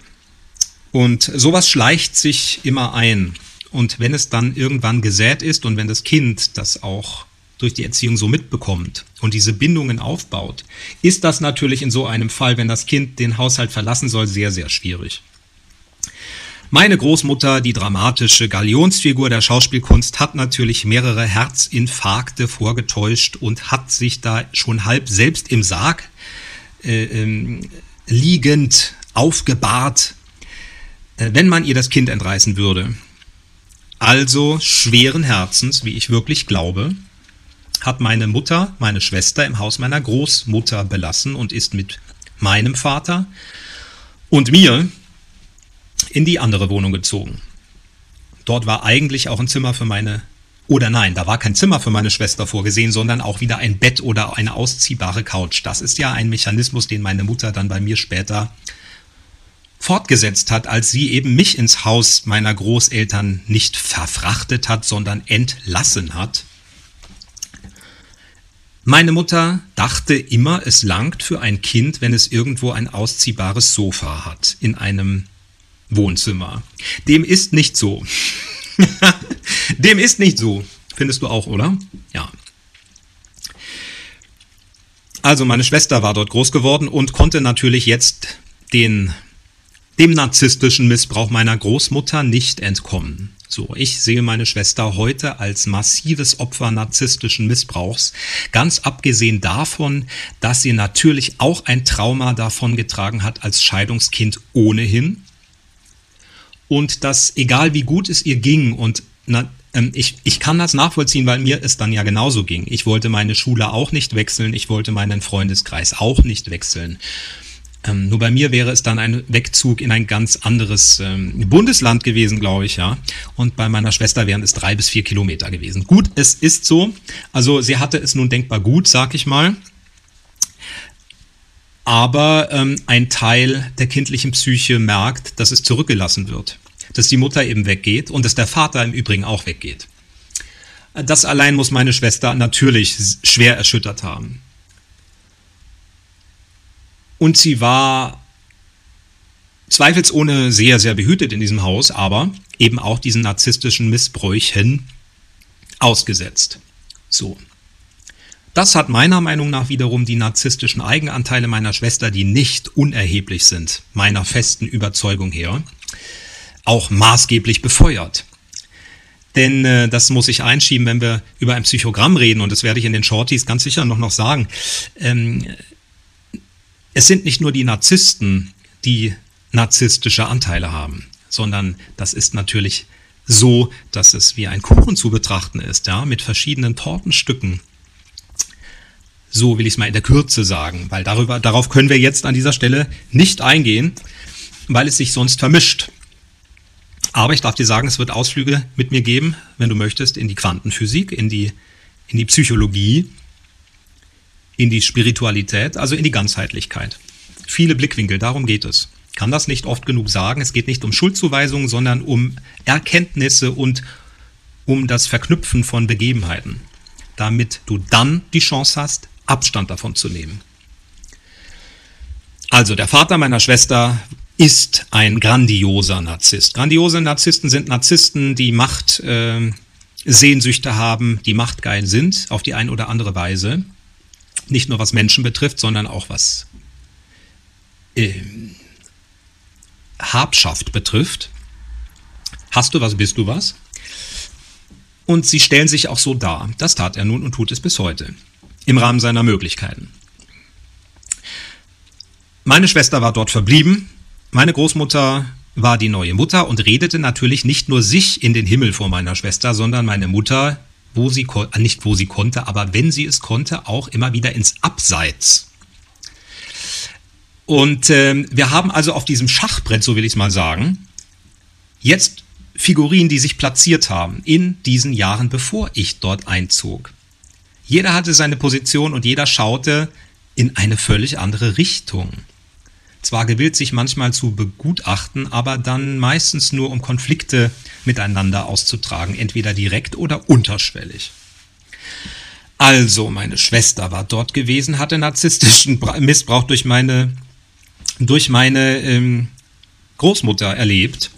Und sowas schleicht sich immer ein. Und wenn es dann irgendwann gesät ist und wenn das Kind das auch durch die Erziehung so mitbekommt und diese Bindungen aufbaut, ist das natürlich in so einem Fall, wenn das Kind den Haushalt verlassen soll, sehr, sehr schwierig. Meine Großmutter, die dramatische Galionsfigur der Schauspielkunst, hat natürlich mehrere Herzinfarkte vorgetäuscht und hat sich da schon halb selbst im Sarg äh, ähm, liegend aufgebahrt, äh, wenn man ihr das Kind entreißen würde. Also schweren Herzens, wie ich wirklich glaube, hat meine Mutter, meine Schwester im Haus meiner Großmutter belassen und ist mit meinem Vater und mir in die andere Wohnung gezogen. Dort war eigentlich auch ein Zimmer für meine oder nein, da war kein Zimmer für meine Schwester vorgesehen, sondern auch wieder ein Bett oder eine ausziehbare Couch. Das ist ja ein Mechanismus, den meine Mutter dann bei mir später fortgesetzt hat, als sie eben mich ins Haus meiner Großeltern nicht verfrachtet hat, sondern entlassen hat. Meine Mutter dachte immer, es langt für ein Kind, wenn es irgendwo ein ausziehbares Sofa hat in einem Wohnzimmer. Dem ist nicht so. Dem ist nicht so. Findest du auch, oder? Ja. Also meine Schwester war dort groß geworden und konnte natürlich jetzt den, dem narzisstischen Missbrauch meiner Großmutter nicht entkommen. So, ich sehe meine Schwester heute als massives Opfer narzisstischen Missbrauchs, ganz abgesehen davon, dass sie natürlich auch ein Trauma davon getragen hat als Scheidungskind ohnehin und dass egal wie gut es ihr ging und na, ähm, ich, ich kann das nachvollziehen, weil mir es dann ja genauso ging. Ich wollte meine Schule auch nicht wechseln, ich wollte meinen Freundeskreis auch nicht wechseln. Ähm, nur bei mir wäre es dann ein Wegzug in ein ganz anderes ähm, Bundesland gewesen, glaube ich, ja. Und bei meiner Schwester wären es drei bis vier Kilometer gewesen. Gut, es ist so. Also sie hatte es nun denkbar gut, sag ich mal aber ähm, ein Teil der kindlichen Psyche merkt, dass es zurückgelassen wird, dass die Mutter eben weggeht und dass der Vater im Übrigen auch weggeht. Das allein muss meine Schwester natürlich schwer erschüttert haben. Und sie war zweifelsohne sehr, sehr behütet in diesem Haus, aber eben auch diesen narzisstischen Missbräuchen ausgesetzt. So. Das hat meiner Meinung nach wiederum die narzisstischen Eigenanteile meiner Schwester, die nicht unerheblich sind, meiner festen Überzeugung her, auch maßgeblich befeuert. denn äh, das muss ich einschieben, wenn wir über ein Psychogramm reden, und das werde ich in den Shorties ganz sicher noch, noch sagen. Ähm, es sind nicht nur die Narzissten, die narzisstische Anteile haben, sondern das ist natürlich so, dass es wie ein Kuchen zu betrachten ist, ja, mit verschiedenen Tortenstücken. So will ich es mal in der Kürze sagen, weil darüber, darauf können wir jetzt an dieser Stelle nicht eingehen, weil es sich sonst vermischt. Aber ich darf dir sagen, es wird Ausflüge mit mir geben, wenn du möchtest, in die Quantenphysik, in die, in die Psychologie, in die Spiritualität, also in die Ganzheitlichkeit. Viele Blickwinkel, darum geht es. Kann das nicht oft genug sagen. Es geht nicht um Schuldzuweisungen, sondern um Erkenntnisse und um das Verknüpfen von Begebenheiten, damit du dann die Chance hast, Abstand davon zu nehmen. Also der Vater meiner Schwester ist ein grandioser Narzisst. Grandiose Narzissten sind Narzissten, die Macht äh, Sehnsüchte haben, die machtgeil sind, auf die eine oder andere Weise. Nicht nur was Menschen betrifft, sondern auch was äh, Habschaft betrifft. Hast du was, bist du was? Und sie stellen sich auch so dar. Das tat er nun und tut es bis heute. Im Rahmen seiner Möglichkeiten. Meine Schwester war dort verblieben, meine Großmutter war die neue Mutter und redete natürlich nicht nur sich in den Himmel vor meiner Schwester, sondern meine Mutter, wo sie äh, nicht wo sie konnte, aber wenn sie es konnte, auch immer wieder ins Abseits. Und äh, wir haben also auf diesem Schachbrett, so will ich es mal sagen, jetzt Figuren, die sich platziert haben in diesen Jahren, bevor ich dort einzog. Jeder hatte seine Position und jeder schaute in eine völlig andere Richtung zwar gewillt, sich manchmal zu begutachten, aber dann meistens nur um Konflikte miteinander auszutragen, entweder direkt oder unterschwellig. Also, meine Schwester war dort gewesen, hatte narzisstischen Missbrauch durch meine, durch meine ähm, Großmutter erlebt.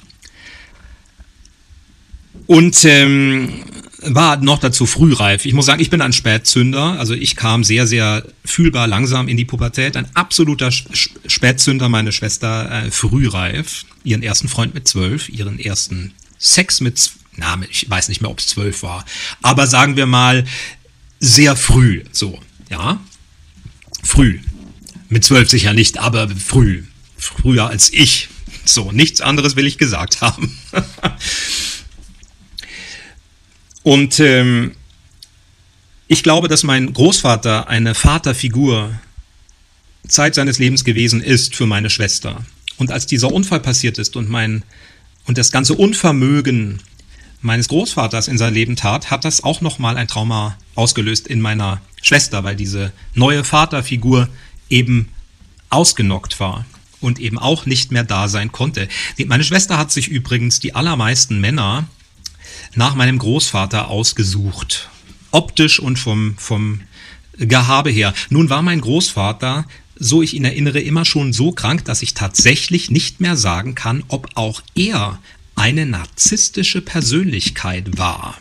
Und ähm, war noch dazu frühreif. Ich muss sagen, ich bin ein Spätzünder. Also ich kam sehr, sehr fühlbar langsam in die Pubertät. Ein absoluter Spätzünder, meine Schwester äh, frühreif. Ihren ersten Freund mit zwölf, ihren ersten Sex mit, na, ich weiß nicht mehr, ob es zwölf war. Aber sagen wir mal, sehr früh, so, ja. Früh. Mit zwölf sicher nicht, aber früh. Früher als ich. So, nichts anderes will ich gesagt haben. Und ähm, ich glaube, dass mein Großvater eine Vaterfigur Zeit seines Lebens gewesen ist für meine Schwester. Und als dieser Unfall passiert ist und mein und das ganze Unvermögen meines Großvaters in sein Leben tat, hat das auch nochmal ein Trauma ausgelöst in meiner Schwester, weil diese neue Vaterfigur eben ausgenockt war und eben auch nicht mehr da sein konnte. Meine Schwester hat sich übrigens die allermeisten Männer nach meinem Großvater ausgesucht. Optisch und vom, vom Gehabe her. Nun war mein Großvater, so ich ihn erinnere, immer schon so krank, dass ich tatsächlich nicht mehr sagen kann, ob auch er eine narzisstische Persönlichkeit war.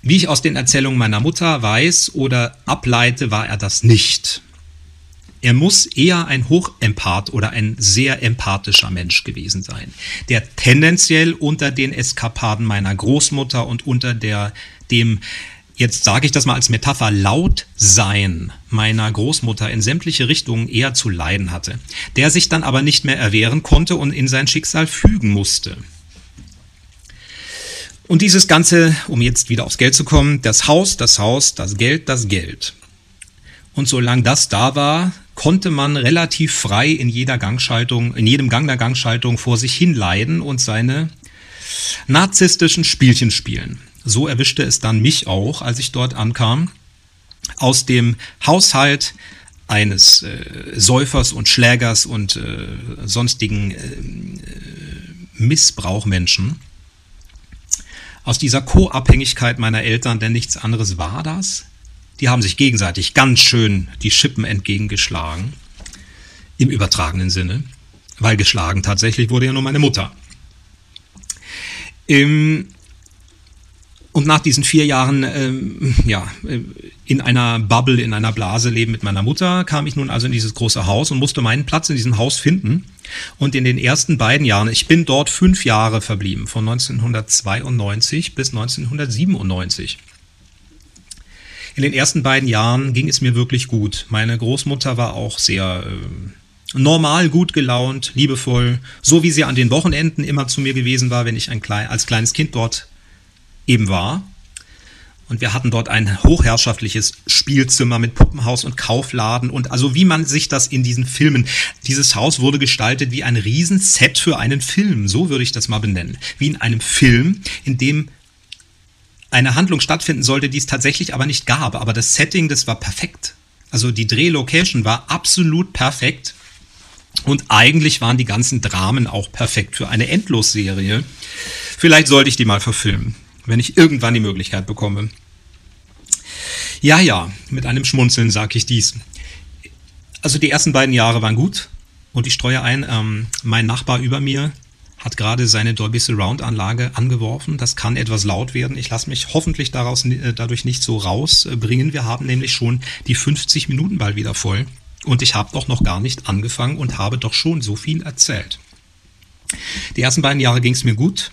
Wie ich aus den Erzählungen meiner Mutter weiß oder ableite, war er das nicht. Er muss eher ein Hochempath oder ein sehr empathischer Mensch gewesen sein, der tendenziell unter den Eskapaden meiner Großmutter und unter der, dem, jetzt sage ich das mal als Metapher, Lautsein meiner Großmutter in sämtliche Richtungen eher zu leiden hatte, der sich dann aber nicht mehr erwehren konnte und in sein Schicksal fügen musste. Und dieses Ganze, um jetzt wieder aufs Geld zu kommen, das Haus, das Haus, das Geld, das Geld. Und solange das da war, konnte man relativ frei in jeder Gangschaltung, in jedem Gang der Gangschaltung vor sich hin leiden und seine narzisstischen Spielchen spielen. So erwischte es dann mich auch, als ich dort ankam, aus dem Haushalt eines äh, Säufers und Schlägers und äh, sonstigen äh, Missbrauchmenschen. Aus dieser Co-Abhängigkeit meiner Eltern, denn nichts anderes war das, die haben sich gegenseitig ganz schön die Schippen entgegengeschlagen. Im übertragenen Sinne. Weil geschlagen tatsächlich wurde ja nur meine Mutter. und und nach diesen vier Jahren, ähm, ja, äh, in einer Bubble, in einer Blase leben mit meiner Mutter, kam ich nun also in dieses große Haus und musste meinen Platz in diesem Haus finden. Und in den ersten beiden Jahren, ich bin dort fünf Jahre verblieben, von 1992 bis 1997. In den ersten beiden Jahren ging es mir wirklich gut. Meine Großmutter war auch sehr äh, normal, gut gelaunt, liebevoll, so wie sie an den Wochenenden immer zu mir gewesen war, wenn ich ein klein, als kleines Kind dort eben war. Und wir hatten dort ein hochherrschaftliches Spielzimmer mit Puppenhaus und Kaufladen und also wie man sich das in diesen Filmen, dieses Haus wurde gestaltet wie ein Riesenset für einen Film, so würde ich das mal benennen. Wie in einem Film, in dem eine Handlung stattfinden sollte, die es tatsächlich aber nicht gab. Aber das Setting, das war perfekt. Also die Drehlocation war absolut perfekt. Und eigentlich waren die ganzen Dramen auch perfekt für eine Endlosserie. Vielleicht sollte ich die mal verfilmen wenn ich irgendwann die Möglichkeit bekomme. Ja, ja, mit einem Schmunzeln sage ich dies. Also die ersten beiden Jahre waren gut und ich streue ein, ähm, mein Nachbar über mir hat gerade seine Dolby Surround Anlage angeworfen. Das kann etwas laut werden. Ich lasse mich hoffentlich daraus, äh, dadurch nicht so rausbringen. Wir haben nämlich schon die 50 Minuten bald wieder voll und ich habe doch noch gar nicht angefangen und habe doch schon so viel erzählt. Die ersten beiden Jahre ging es mir gut.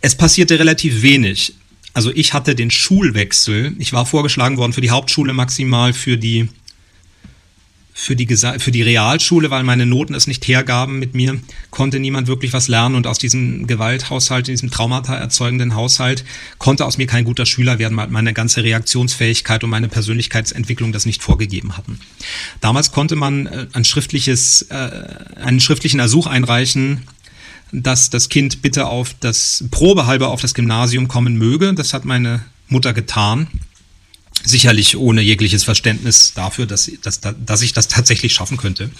Es passierte relativ wenig. Also ich hatte den Schulwechsel. Ich war vorgeschlagen worden für die Hauptschule maximal für die für die, für die Realschule, weil meine Noten es nicht hergaben mit mir, konnte niemand wirklich was lernen und aus diesem Gewalthaushalt, diesem Traumata erzeugenden Haushalt, konnte aus mir kein guter Schüler werden, weil meine ganze Reaktionsfähigkeit und meine Persönlichkeitsentwicklung das nicht vorgegeben hatten. Damals konnte man äh, ein schriftliches, äh, einen schriftlichen Ersuch einreichen, dass das Kind bitte auf das Probehalber auf das Gymnasium kommen möge. Das hat meine Mutter getan. Sicherlich ohne jegliches Verständnis dafür, dass, dass, dass ich das tatsächlich schaffen könnte.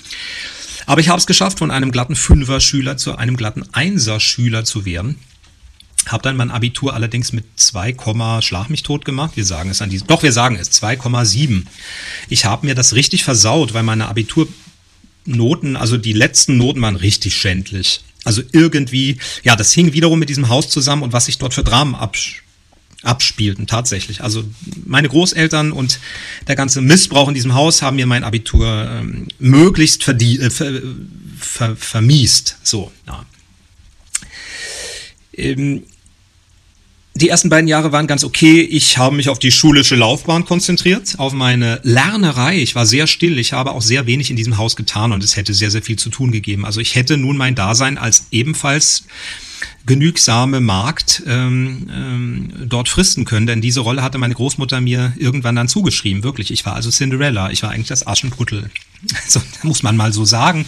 Aber ich habe es geschafft, von einem glatten Fünfer-Schüler zu einem glatten Einser-Schüler zu werden. Habe dann mein Abitur allerdings mit 2, Schlag mich tot gemacht. Wir sagen es an diesem. Doch, wir sagen es, 2,7. Ich habe mir das richtig versaut, weil meine Abiturnoten, also die letzten Noten waren richtig schändlich. Also irgendwie, ja, das hing wiederum mit diesem Haus zusammen und was sich dort für Dramen abs abspielten, tatsächlich. Also meine Großeltern und der ganze Missbrauch in diesem Haus haben mir mein Abitur ähm, möglichst äh, ver ver vermiest. So, ja. Ähm, die ersten beiden Jahre waren ganz okay. Ich habe mich auf die schulische Laufbahn konzentriert, auf meine Lernerei. Ich war sehr still. Ich habe auch sehr wenig in diesem Haus getan und es hätte sehr, sehr viel zu tun gegeben. Also ich hätte nun mein Dasein als ebenfalls genügsame Magd ähm, ähm, dort fristen können, denn diese Rolle hatte meine Großmutter mir irgendwann dann zugeschrieben. Wirklich, ich war also Cinderella, ich war eigentlich das Aschenputtel. So, muss man mal so sagen.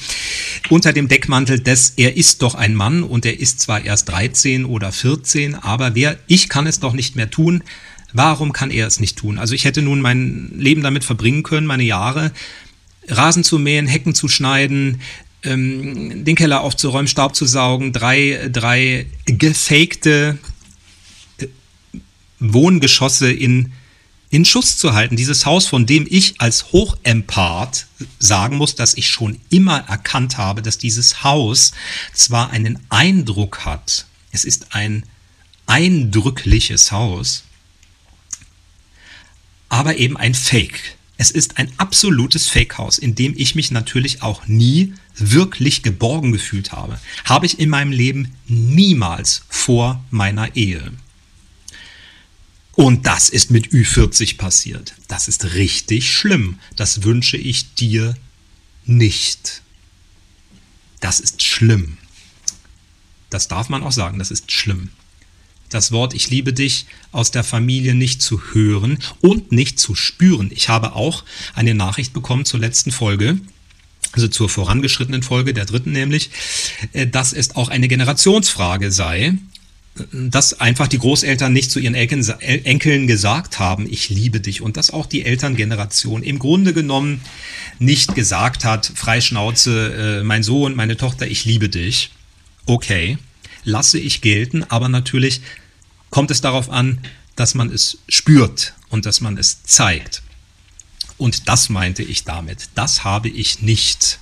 Unter dem Deckmantel des, er ist doch ein Mann und er ist zwar erst 13 oder 14, aber wer, ich kann es doch nicht mehr tun. Warum kann er es nicht tun? Also ich hätte nun mein Leben damit verbringen können, meine Jahre, Rasen zu mähen, Hecken zu schneiden, ähm, den Keller aufzuräumen, Staub zu saugen, drei, drei gefakte äh, Wohngeschosse in, in Schuss zu halten. Dieses Haus, von dem ich als Hochempath sagen muss, dass ich schon immer erkannt habe, dass dieses Haus zwar einen Eindruck hat, es ist ein eindrückliches Haus, aber eben ein Fake. Es ist ein absolutes Fake-Haus, in dem ich mich natürlich auch nie wirklich geborgen gefühlt habe. Habe ich in meinem Leben niemals vor meiner Ehe. Und das ist mit Ü40 passiert. Das ist richtig schlimm. Das wünsche ich dir nicht. Das ist schlimm. Das darf man auch sagen, das ist schlimm das Wort Ich liebe dich aus der Familie nicht zu hören und nicht zu spüren. Ich habe auch eine Nachricht bekommen zur letzten Folge, also zur vorangeschrittenen Folge, der dritten nämlich, äh, dass es auch eine Generationsfrage sei, dass einfach die Großeltern nicht zu ihren Enkeln gesagt haben, ich liebe dich und dass auch die Elterngeneration im Grunde genommen nicht gesagt hat, Freischnauze, äh, mein Sohn, meine Tochter, ich liebe dich. Okay, lasse ich gelten, aber natürlich kommt es darauf an, dass man es spürt und dass man es zeigt. Und das meinte ich damit. Das habe ich nicht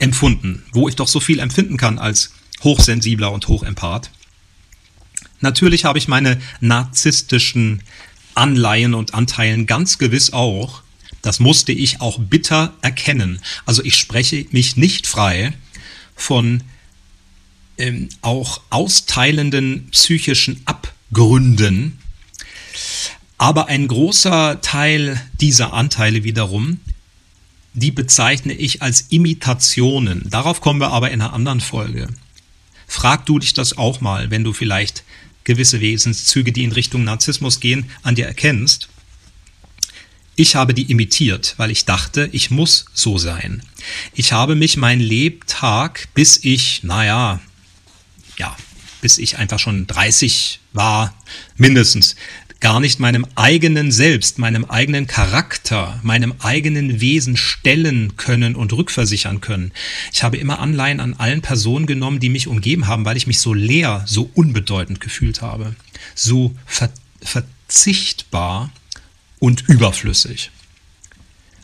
empfunden, wo ich doch so viel empfinden kann als hochsensibler und hochempath. Natürlich habe ich meine narzisstischen Anleihen und Anteilen ganz gewiss auch. Das musste ich auch bitter erkennen. Also ich spreche mich nicht frei von ähm, auch austeilenden psychischen Abgründen. Aber ein großer Teil dieser Anteile wiederum, die bezeichne ich als Imitationen. Darauf kommen wir aber in einer anderen Folge. Frag du dich das auch mal, wenn du vielleicht gewisse Wesenszüge, die in Richtung Narzissmus gehen, an dir erkennst. Ich habe die imitiert, weil ich dachte, ich muss so sein. Ich habe mich mein Lebtag, bis ich, naja, ja, bis ich einfach schon 30 war, mindestens, gar nicht meinem eigenen Selbst, meinem eigenen Charakter, meinem eigenen Wesen stellen können und rückversichern können. Ich habe immer Anleihen an allen Personen genommen, die mich umgeben haben, weil ich mich so leer, so unbedeutend gefühlt habe, so ver verzichtbar und überflüssig.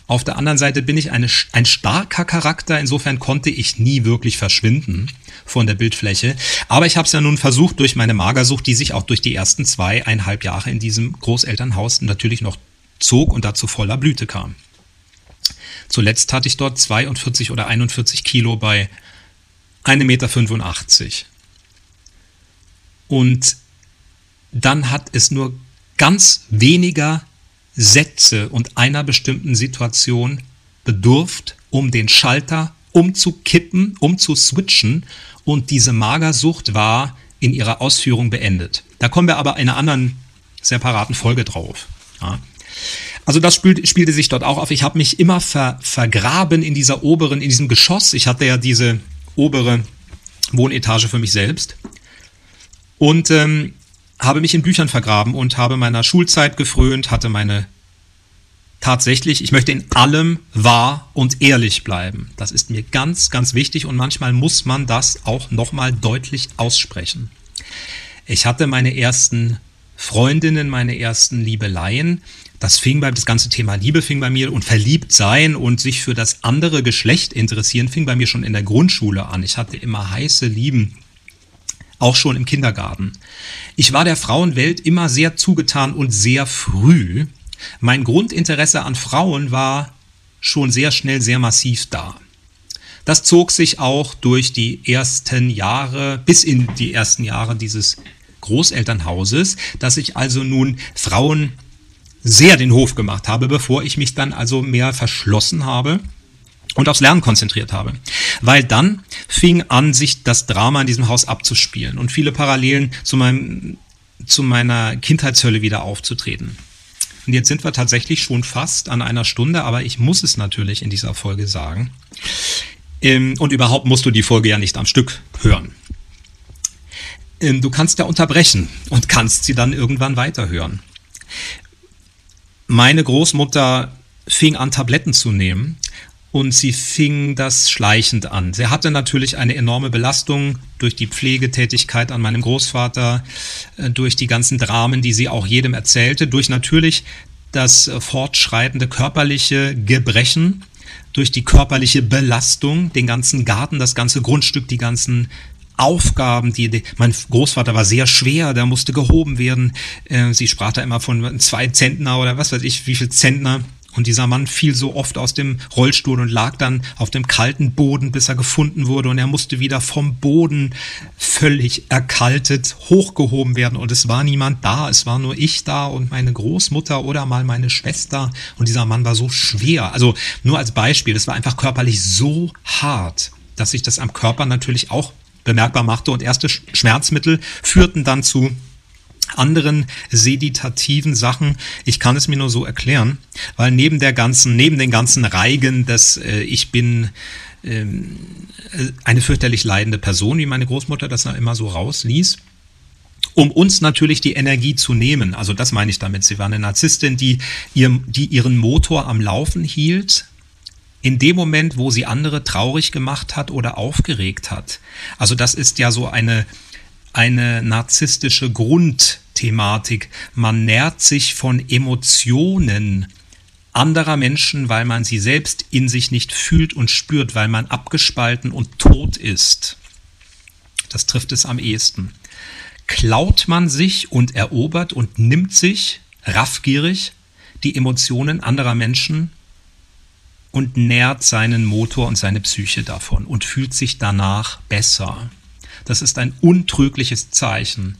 Auf der anderen Seite bin ich eine, ein starker Charakter, insofern konnte ich nie wirklich verschwinden von der Bildfläche. Aber ich habe es ja nun versucht durch meine Magersucht, die sich auch durch die ersten zweieinhalb Jahre in diesem Großelternhaus natürlich noch zog und dazu voller Blüte kam. Zuletzt hatte ich dort 42 oder 41 Kilo bei 1,85 Meter. Und dann hat es nur ganz weniger Sätze und einer bestimmten Situation bedurft, um den Schalter umzukippen, umzuswitchen und diese Magersucht war in ihrer Ausführung beendet. Da kommen wir aber in einer anderen separaten Folge drauf. Ja. Also das spiel, spielte sich dort auch auf. Ich habe mich immer ver, vergraben in dieser oberen, in diesem Geschoss. Ich hatte ja diese obere Wohnetage für mich selbst und ähm, habe mich in Büchern vergraben und habe meiner Schulzeit gefrönt, hatte meine tatsächlich, ich möchte in allem wahr und ehrlich bleiben. Das ist mir ganz, ganz wichtig und manchmal muss man das auch nochmal deutlich aussprechen. Ich hatte meine ersten Freundinnen, meine ersten Liebeleien. Das fing bei, das ganze Thema Liebe fing bei mir und verliebt sein und sich für das andere Geschlecht interessieren fing bei mir schon in der Grundschule an. Ich hatte immer heiße Lieben auch schon im Kindergarten. Ich war der Frauenwelt immer sehr zugetan und sehr früh. Mein Grundinteresse an Frauen war schon sehr schnell sehr massiv da. Das zog sich auch durch die ersten Jahre, bis in die ersten Jahre dieses Großelternhauses, dass ich also nun Frauen sehr den Hof gemacht habe, bevor ich mich dann also mehr verschlossen habe und aufs Lernen konzentriert habe. Weil dann fing an, sich das Drama in diesem Haus abzuspielen und viele Parallelen zu, meinem, zu meiner Kindheitshölle wieder aufzutreten. Und jetzt sind wir tatsächlich schon fast an einer Stunde, aber ich muss es natürlich in dieser Folge sagen. Ähm, und überhaupt musst du die Folge ja nicht am Stück hören. Ähm, du kannst ja unterbrechen und kannst sie dann irgendwann weiterhören. Meine Großmutter fing an, Tabletten zu nehmen und sie fing das schleichend an. Sie hatte natürlich eine enorme Belastung durch die Pflegetätigkeit an meinem Großvater, äh, durch die ganzen Dramen, die sie auch jedem erzählte, durch natürlich das fortschreitende körperliche Gebrechen, durch die körperliche Belastung, den ganzen Garten, das ganze Grundstück, die ganzen Aufgaben, die, die, mein Großvater war sehr schwer, der musste gehoben werden. Äh, sie sprach da immer von zwei Zentner oder was weiß ich, wie viel Zentner und dieser Mann fiel so oft aus dem Rollstuhl und lag dann auf dem kalten Boden, bis er gefunden wurde. Und er musste wieder vom Boden völlig erkaltet hochgehoben werden. Und es war niemand da. Es war nur ich da und meine Großmutter oder mal meine Schwester. Und dieser Mann war so schwer. Also nur als Beispiel, es war einfach körperlich so hart, dass sich das am Körper natürlich auch bemerkbar machte. Und erste Schmerzmittel führten dann zu anderen seditativen Sachen. Ich kann es mir nur so erklären, weil neben der ganzen, neben den ganzen Reigen des äh, Ich bin ähm, eine fürchterlich leidende Person, wie meine Großmutter das immer so rausließ, um uns natürlich die Energie zu nehmen. Also das meine ich damit. Sie war eine Narzisstin, die, ihr, die ihren Motor am Laufen hielt, in dem Moment, wo sie andere traurig gemacht hat oder aufgeregt hat. Also das ist ja so eine, eine narzisstische Grundthematik. Man nährt sich von Emotionen anderer Menschen, weil man sie selbst in sich nicht fühlt und spürt, weil man abgespalten und tot ist. Das trifft es am ehesten. klaut man sich und erobert und nimmt sich raffgierig die Emotionen anderer Menschen und nährt seinen Motor und seine Psyche davon und fühlt sich danach besser. Das ist ein untrügliches Zeichen.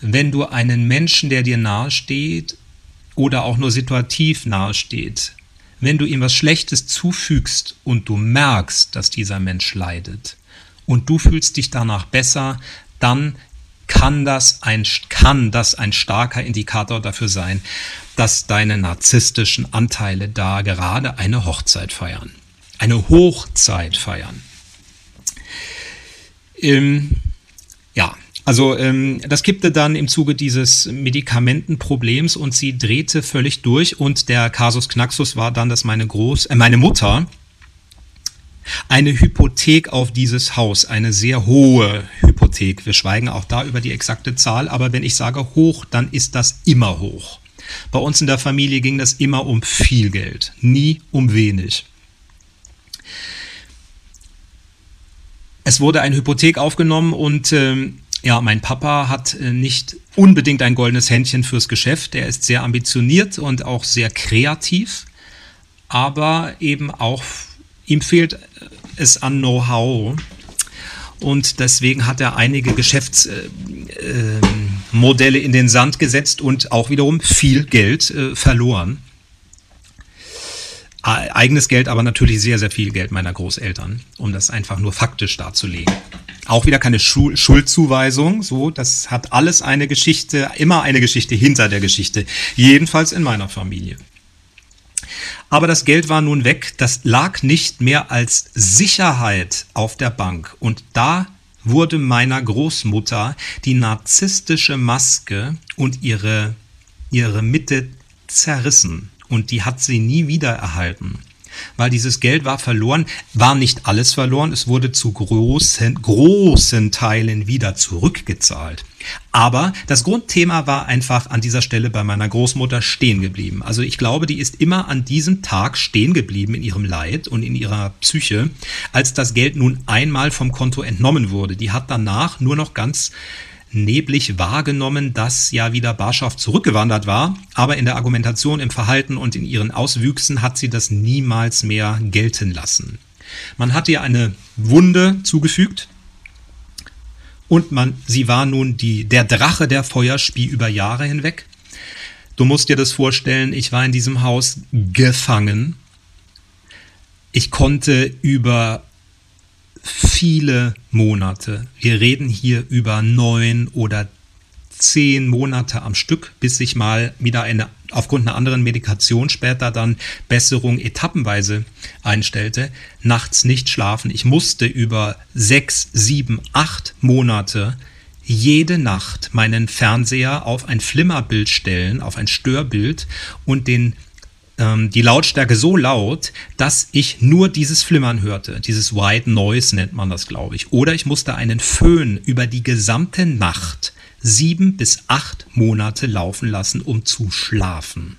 Wenn du einen Menschen, der dir nahesteht oder auch nur situativ nahesteht, wenn du ihm was Schlechtes zufügst und du merkst, dass dieser Mensch leidet und du fühlst dich danach besser, dann kann das ein, kann das ein starker Indikator dafür sein, dass deine narzisstischen Anteile da gerade eine Hochzeit feiern. Eine Hochzeit feiern. Ähm, ja, also ähm, das kippte dann im Zuge dieses Medikamentenproblems und sie drehte völlig durch und der Kasus Knaxus war dann, dass meine Groß, äh, meine Mutter eine Hypothek auf dieses Haus, eine sehr hohe Hypothek. Wir schweigen auch da über die exakte Zahl, aber wenn ich sage hoch, dann ist das immer hoch. Bei uns in der Familie ging das immer um viel Geld, nie um wenig. Es wurde eine Hypothek aufgenommen und ähm, ja, mein Papa hat äh, nicht unbedingt ein goldenes Händchen fürs Geschäft. Er ist sehr ambitioniert und auch sehr kreativ, aber eben auch, ihm fehlt es an Know-how. Und deswegen hat er einige Geschäftsmodelle äh, äh, in den Sand gesetzt und auch wiederum viel Geld äh, verloren. Eigenes Geld, aber natürlich sehr, sehr viel Geld meiner Großeltern, um das einfach nur faktisch darzulegen. Auch wieder keine Schul Schuldzuweisung, so, das hat alles eine Geschichte, immer eine Geschichte hinter der Geschichte. Jedenfalls in meiner Familie. Aber das Geld war nun weg, das lag nicht mehr als Sicherheit auf der Bank. Und da wurde meiner Großmutter die narzisstische Maske und ihre, ihre Mitte zerrissen. Und die hat sie nie wieder erhalten weil dieses Geld war verloren, war nicht alles verloren, es wurde zu großen, großen Teilen wieder zurückgezahlt. Aber das Grundthema war einfach an dieser Stelle bei meiner Großmutter stehen geblieben. Also ich glaube, die ist immer an diesem Tag stehen geblieben in ihrem Leid und in ihrer Psyche, als das Geld nun einmal vom Konto entnommen wurde. Die hat danach nur noch ganz neblig wahrgenommen, dass ja wieder Barschaft zurückgewandert war, aber in der Argumentation, im Verhalten und in ihren Auswüchsen hat sie das niemals mehr gelten lassen. Man hat ihr eine Wunde zugefügt und man, sie war nun die, der Drache der Feuerspie über Jahre hinweg. Du musst dir das vorstellen, ich war in diesem Haus gefangen. Ich konnte über viele Monate. Wir reden hier über neun oder zehn Monate am Stück, bis sich mal wieder eine aufgrund einer anderen Medikation später dann Besserung etappenweise einstellte, nachts nicht schlafen. Ich musste über sechs, sieben, acht Monate jede Nacht meinen Fernseher auf ein Flimmerbild stellen, auf ein Störbild und den ähm, die Lautstärke so laut, dass ich nur dieses Flimmern hörte. Dieses White Noise nennt man das, glaube ich. Oder ich musste einen Föhn über die gesamte Nacht sieben bis acht Monate laufen lassen, um zu schlafen.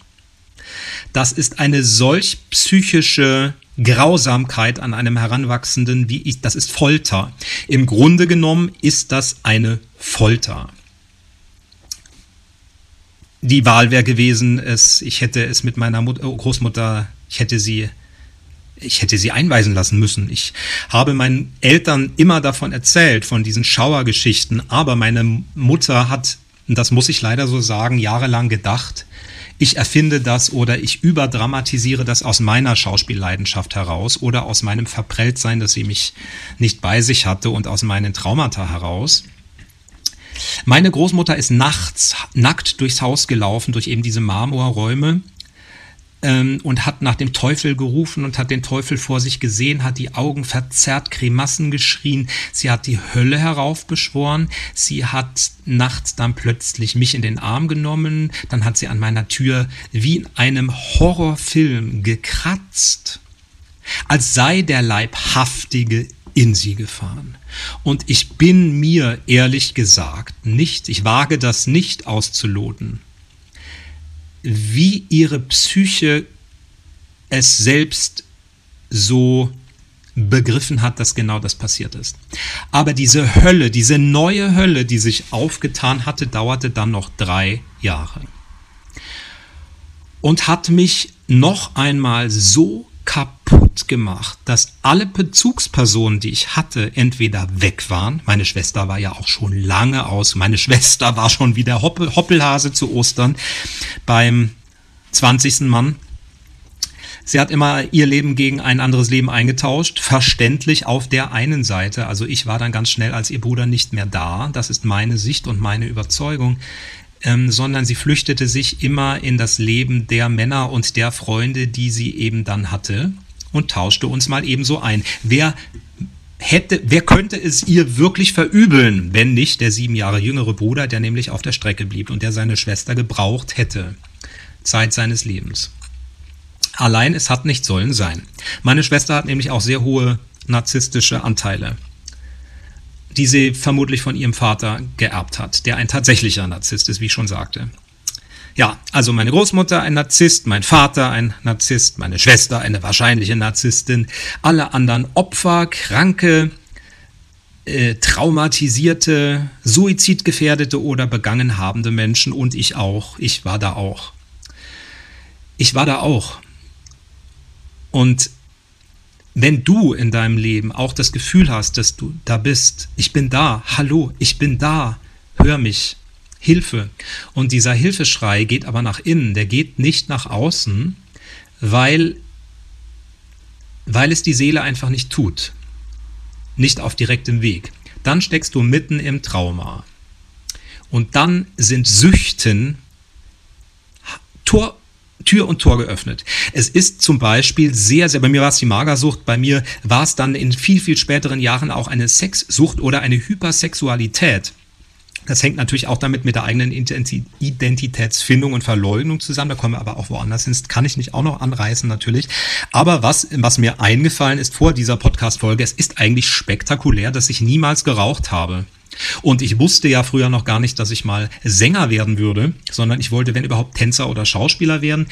Das ist eine solch psychische Grausamkeit an einem Heranwachsenden, wie ich, das ist Folter. Im Grunde genommen ist das eine Folter die Wahl wäre gewesen, es, ich hätte es mit meiner Mut oh, Großmutter, ich hätte sie, ich hätte sie einweisen lassen müssen. Ich habe meinen Eltern immer davon erzählt, von diesen Schauergeschichten, aber meine Mutter hat, das muss ich leider so sagen, jahrelang gedacht, ich erfinde das oder ich überdramatisiere das aus meiner Schauspielleidenschaft heraus oder aus meinem Verprelltsein, dass sie mich nicht bei sich hatte und aus meinen Traumata heraus. Meine Großmutter ist nachts nackt durchs Haus gelaufen, durch eben diese Marmorräume ähm, und hat nach dem Teufel gerufen und hat den Teufel vor sich gesehen, hat die Augen verzerrt, Kremassen geschrien. Sie hat die Hölle heraufbeschworen. Sie hat nachts dann plötzlich mich in den Arm genommen. Dann hat sie an meiner Tür wie in einem Horrorfilm gekratzt, als sei der Leibhaftige in sie gefahren. Und ich bin mir ehrlich gesagt nicht, ich wage das nicht auszuloten, wie ihre Psyche es selbst so begriffen hat, dass genau das passiert ist. Aber diese Hölle, diese neue Hölle, die sich aufgetan hatte, dauerte dann noch drei Jahre. Und hat mich noch einmal so kaputt gemacht, dass alle Bezugspersonen, die ich hatte, entweder weg waren. Meine Schwester war ja auch schon lange aus. Meine Schwester war schon wie der Hoppel, Hoppelhase zu Ostern beim 20. Mann. Sie hat immer ihr Leben gegen ein anderes Leben eingetauscht, verständlich auf der einen Seite. Also ich war dann ganz schnell als ihr Bruder nicht mehr da. Das ist meine Sicht und meine Überzeugung. Ähm, sondern sie flüchtete sich immer in das Leben der Männer und der Freunde, die sie eben dann hatte und tauschte uns mal ebenso ein. Wer hätte, wer könnte es ihr wirklich verübeln, wenn nicht der sieben Jahre jüngere Bruder, der nämlich auf der Strecke blieb und der seine Schwester gebraucht hätte, Zeit seines Lebens. Allein es hat nicht sollen sein. Meine Schwester hat nämlich auch sehr hohe narzisstische Anteile, die sie vermutlich von ihrem Vater geerbt hat, der ein tatsächlicher Narzisst ist, wie ich schon sagte. Ja, also meine Großmutter ein Narzisst, mein Vater ein Narzisst, meine Schwester eine wahrscheinliche Narzisstin, alle anderen Opfer, Kranke, äh, traumatisierte, suizidgefährdete oder begangen habende Menschen und ich auch. Ich war da auch. Ich war da auch. Und wenn du in deinem Leben auch das Gefühl hast, dass du da bist, ich bin da, hallo, ich bin da, hör mich, Hilfe. Und dieser Hilfeschrei geht aber nach innen, der geht nicht nach außen, weil, weil es die Seele einfach nicht tut. Nicht auf direktem Weg. Dann steckst du mitten im Trauma. Und dann sind Süchten Tor, Tür und Tor geöffnet. Es ist zum Beispiel sehr, sehr, bei mir war es die Magersucht, bei mir war es dann in viel, viel späteren Jahren auch eine Sexsucht oder eine Hypersexualität. Das hängt natürlich auch damit mit der eigenen Identitätsfindung und Verleugnung zusammen. Da kommen wir aber auch woanders hin. Das kann ich nicht auch noch anreißen, natürlich. Aber was, was mir eingefallen ist vor dieser Podcast-Folge, es ist eigentlich spektakulär, dass ich niemals geraucht habe. Und ich wusste ja früher noch gar nicht, dass ich mal Sänger werden würde, sondern ich wollte, wenn überhaupt, Tänzer oder Schauspieler werden.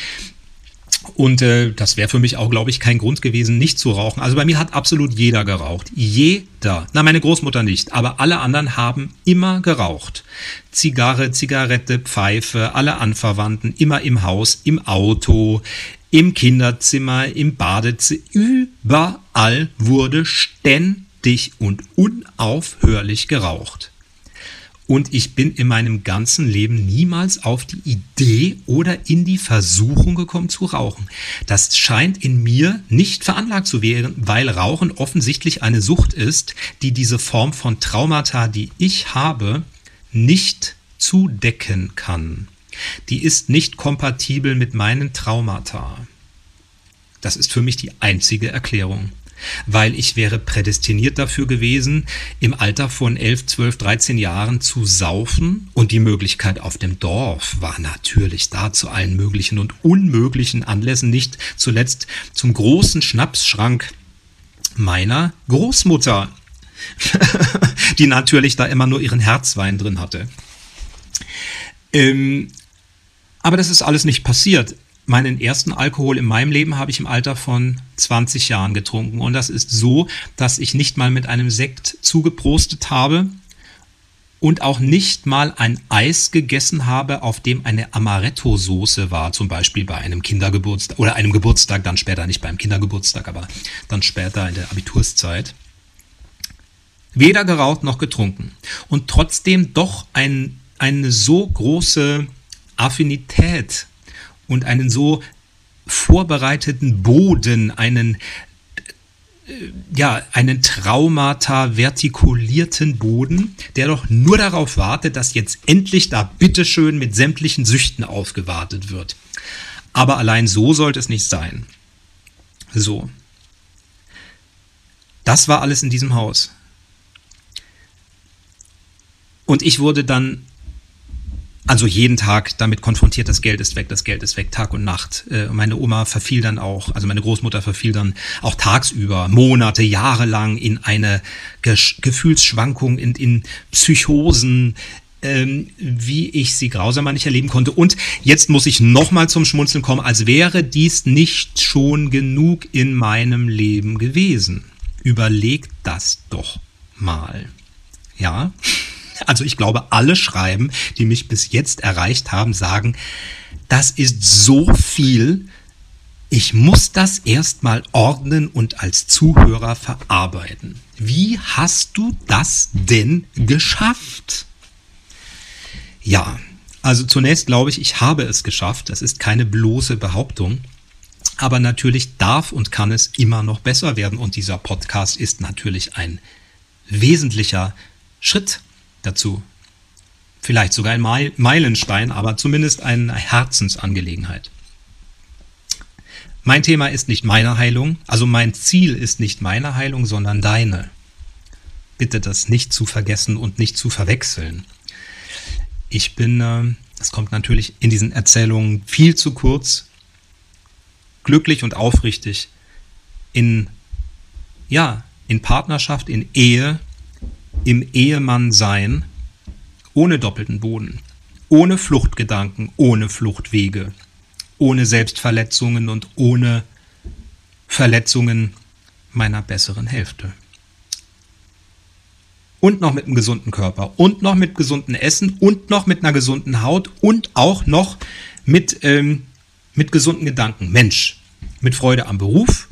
Und äh, das wäre für mich auch, glaube ich, kein Grund gewesen, nicht zu rauchen. Also bei mir hat absolut jeder geraucht. Jeder. Na, meine Großmutter nicht, aber alle anderen haben immer geraucht. Zigarre, Zigarette, Pfeife, alle Anverwandten, immer im Haus, im Auto, im Kinderzimmer, im Badezimmer. Überall wurde ständig dicht und unaufhörlich geraucht. Und ich bin in meinem ganzen Leben niemals auf die Idee oder in die Versuchung gekommen zu rauchen. Das scheint in mir nicht veranlagt zu werden, weil Rauchen offensichtlich eine Sucht ist, die diese Form von Traumata, die ich habe, nicht zudecken kann. Die ist nicht kompatibel mit meinen Traumata. Das ist für mich die einzige Erklärung weil ich wäre prädestiniert dafür gewesen, im Alter von 11, 12, 13 Jahren zu saufen. Und die Möglichkeit auf dem Dorf war natürlich da zu allen möglichen und unmöglichen Anlässen, nicht zuletzt zum großen Schnapsschrank meiner Großmutter, die natürlich da immer nur ihren Herzwein drin hatte. Ähm, aber das ist alles nicht passiert meinen ersten Alkohol in meinem Leben habe ich im Alter von 20 Jahren getrunken. Und das ist so, dass ich nicht mal mit einem Sekt zugeprostet habe und auch nicht mal ein Eis gegessen habe, auf dem eine Amaretto-Soße war, zum Beispiel bei einem Kindergeburtstag oder einem Geburtstag, dann später nicht beim Kindergeburtstag, aber dann später in der Abiturszeit. Weder geraucht noch getrunken. Und trotzdem doch ein, eine so große Affinität und einen so vorbereiteten Boden, einen äh, ja, einen Traumata vertikulierten Boden, der doch nur darauf wartet, dass jetzt endlich da bitteschön mit sämtlichen Süchten aufgewartet wird. Aber allein so sollte es nicht sein. So. Das war alles in diesem Haus. Und ich wurde dann also jeden Tag damit konfrontiert, das Geld ist weg, das Geld ist weg, Tag und Nacht. Äh, meine Oma verfiel dann auch, also meine Großmutter verfiel dann auch tagsüber, Monate, Jahre lang in eine Gefühlsschwankung, in, in Psychosen, ähm, wie ich sie grausamer nicht erleben konnte. Und jetzt muss ich nochmal zum Schmunzeln kommen, als wäre dies nicht schon genug in meinem Leben gewesen. Überlegt das doch mal. Ja, also ich glaube, alle Schreiben, die mich bis jetzt erreicht haben, sagen, das ist so viel, ich muss das erstmal ordnen und als Zuhörer verarbeiten. Wie hast du das denn geschafft? Ja, also zunächst glaube ich, ich habe es geschafft. Das ist keine bloße Behauptung. Aber natürlich darf und kann es immer noch besser werden. Und dieser Podcast ist natürlich ein wesentlicher Schritt dazu. Vielleicht sogar ein Meilenstein, aber zumindest eine Herzensangelegenheit. Mein Thema ist nicht meine Heilung, also mein Ziel ist nicht meine Heilung, sondern deine. Bitte das nicht zu vergessen und nicht zu verwechseln. Ich bin, äh, das kommt natürlich in diesen Erzählungen viel zu kurz, glücklich und aufrichtig in, ja, in Partnerschaft, in Ehe, im Ehemann sein, ohne doppelten Boden, ohne Fluchtgedanken, ohne Fluchtwege, ohne Selbstverletzungen und ohne Verletzungen meiner besseren Hälfte. Und noch mit einem gesunden Körper und noch mit gesundem Essen und noch mit einer gesunden Haut und auch noch mit, ähm, mit gesunden Gedanken. Mensch, mit Freude am Beruf,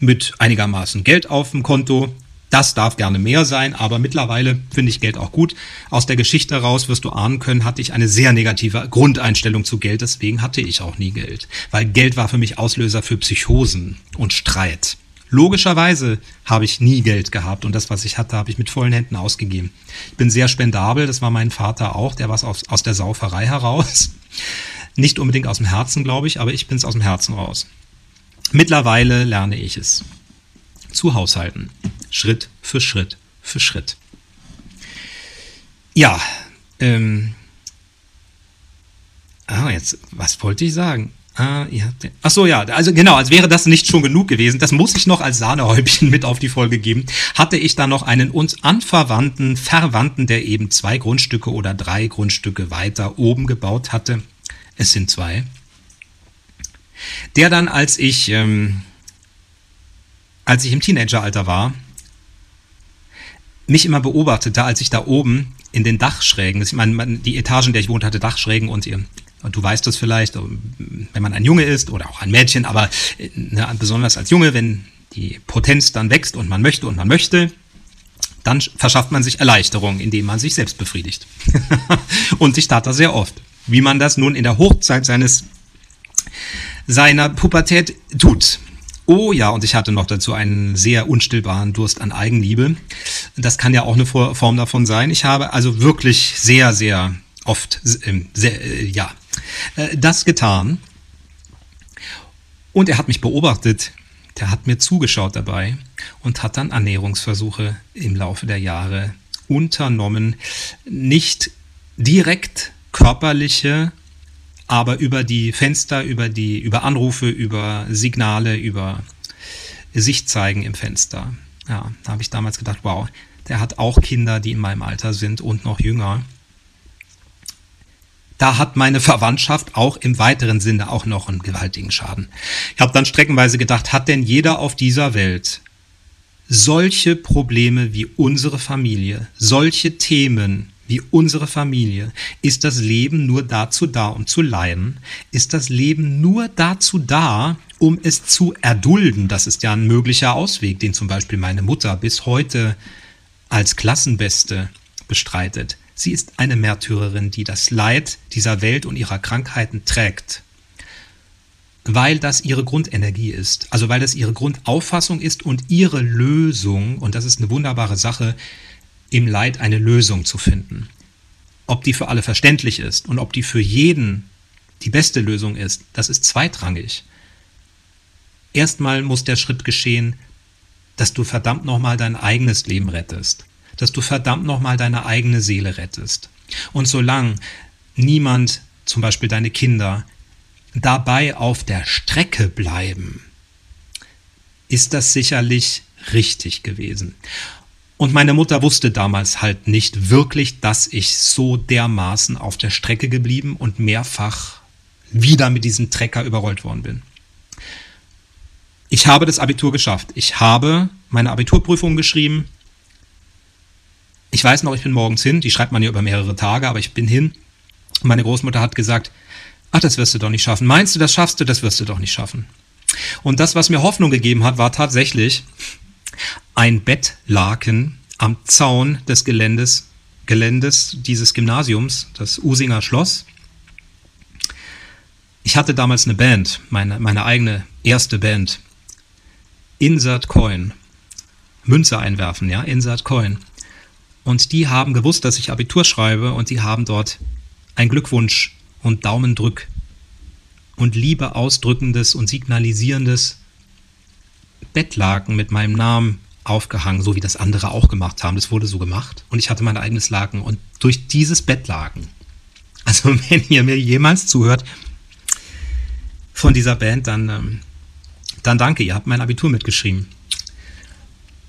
mit einigermaßen Geld auf dem Konto, das darf gerne mehr sein, aber mittlerweile finde ich Geld auch gut. Aus der Geschichte heraus wirst du ahnen können, hatte ich eine sehr negative Grundeinstellung zu Geld, deswegen hatte ich auch nie Geld. Weil Geld war für mich Auslöser für Psychosen und Streit. Logischerweise habe ich nie Geld gehabt und das, was ich hatte, habe ich mit vollen Händen ausgegeben. Ich bin sehr spendabel, das war mein Vater auch, der war aus, aus der Sauferei heraus. Nicht unbedingt aus dem Herzen, glaube ich, aber ich bin es aus dem Herzen raus. Mittlerweile lerne ich es zu haushalten. Schritt für Schritt für Schritt. Ja, ähm, ah, jetzt, was wollte ich sagen? Ah, ihr habt, ach so, ja, also genau, als wäre das nicht schon genug gewesen, das muss ich noch als Sahnehäubchen mit auf die Folge geben, hatte ich da noch einen uns anverwandten Verwandten, der eben zwei Grundstücke oder drei Grundstücke weiter oben gebaut hatte. Es sind zwei. Der dann, als ich, ähm, als ich im Teenageralter war, mich immer beobachtete, als ich da oben in den Dachschrägen, ich meine, die Etagen, in der ich wohnte, hatte Dachschrägen und ihr, und du weißt das vielleicht, wenn man ein Junge ist oder auch ein Mädchen, aber ne, besonders als Junge, wenn die Potenz dann wächst und man möchte und man möchte, dann verschafft man sich Erleichterung, indem man sich selbst befriedigt. und ich tat das sehr oft. Wie man das nun in der Hochzeit seines seiner Pubertät tut. Oh ja, und ich hatte noch dazu einen sehr unstillbaren Durst an Eigenliebe. Das kann ja auch eine Form davon sein. Ich habe also wirklich sehr, sehr oft, ähm, sehr, äh, ja, äh, das getan. Und er hat mich beobachtet, der hat mir zugeschaut dabei und hat dann Annäherungsversuche im Laufe der Jahre unternommen. Nicht direkt körperliche aber über die Fenster, über die, über Anrufe, über Signale, über Sichtzeigen im Fenster. Ja, da habe ich damals gedacht, wow, der hat auch Kinder, die in meinem Alter sind und noch jünger. Da hat meine Verwandtschaft auch im weiteren Sinne auch noch einen gewaltigen Schaden. Ich habe dann streckenweise gedacht, hat denn jeder auf dieser Welt solche Probleme wie unsere Familie, solche Themen, wie unsere Familie, ist das Leben nur dazu da, um zu leiden? Ist das Leben nur dazu da, um es zu erdulden? Das ist ja ein möglicher Ausweg, den zum Beispiel meine Mutter bis heute als Klassenbeste bestreitet. Sie ist eine Märtyrerin, die das Leid dieser Welt und ihrer Krankheiten trägt, weil das ihre Grundenergie ist, also weil das ihre Grundauffassung ist und ihre Lösung, und das ist eine wunderbare Sache, im Leid eine Lösung zu finden. Ob die für alle verständlich ist und ob die für jeden die beste Lösung ist, das ist zweitrangig. Erstmal muss der Schritt geschehen, dass du verdammt nochmal dein eigenes Leben rettest, dass du verdammt nochmal deine eigene Seele rettest. Und solange niemand, zum Beispiel deine Kinder, dabei auf der Strecke bleiben, ist das sicherlich richtig gewesen. Und meine Mutter wusste damals halt nicht wirklich, dass ich so dermaßen auf der Strecke geblieben und mehrfach wieder mit diesem Trecker überrollt worden bin. ich habe das Abitur geschafft. Ich habe meine Abiturprüfung geschrieben. Ich weiß noch, ich bin morgens hin. Die schreibt man ja über mehrere Tage, aber ich bin hin. Meine Großmutter hat gesagt, ach, das wirst du doch nicht schaffen. Meinst du, das schaffst du? Das wirst du doch nicht schaffen. Und das, was mir Hoffnung gegeben hat, war tatsächlich ein Bettlaken am Zaun des Geländes, Geländes dieses Gymnasiums, das Usinger Schloss. Ich hatte damals eine Band, meine, meine eigene erste Band. Insert Coin. Münze einwerfen, ja, Insert Coin. Und die haben gewusst, dass ich Abitur schreibe und die haben dort ein Glückwunsch und Daumendrück und Liebe ausdrückendes und signalisierendes Bettlaken mit meinem Namen aufgehangen, so wie das andere auch gemacht haben. Das wurde so gemacht und ich hatte mein eigenes Laken und durch dieses Bettlaken, also wenn ihr mir jemals zuhört von dieser Band, dann, ähm, dann danke, ihr habt mein Abitur mitgeschrieben.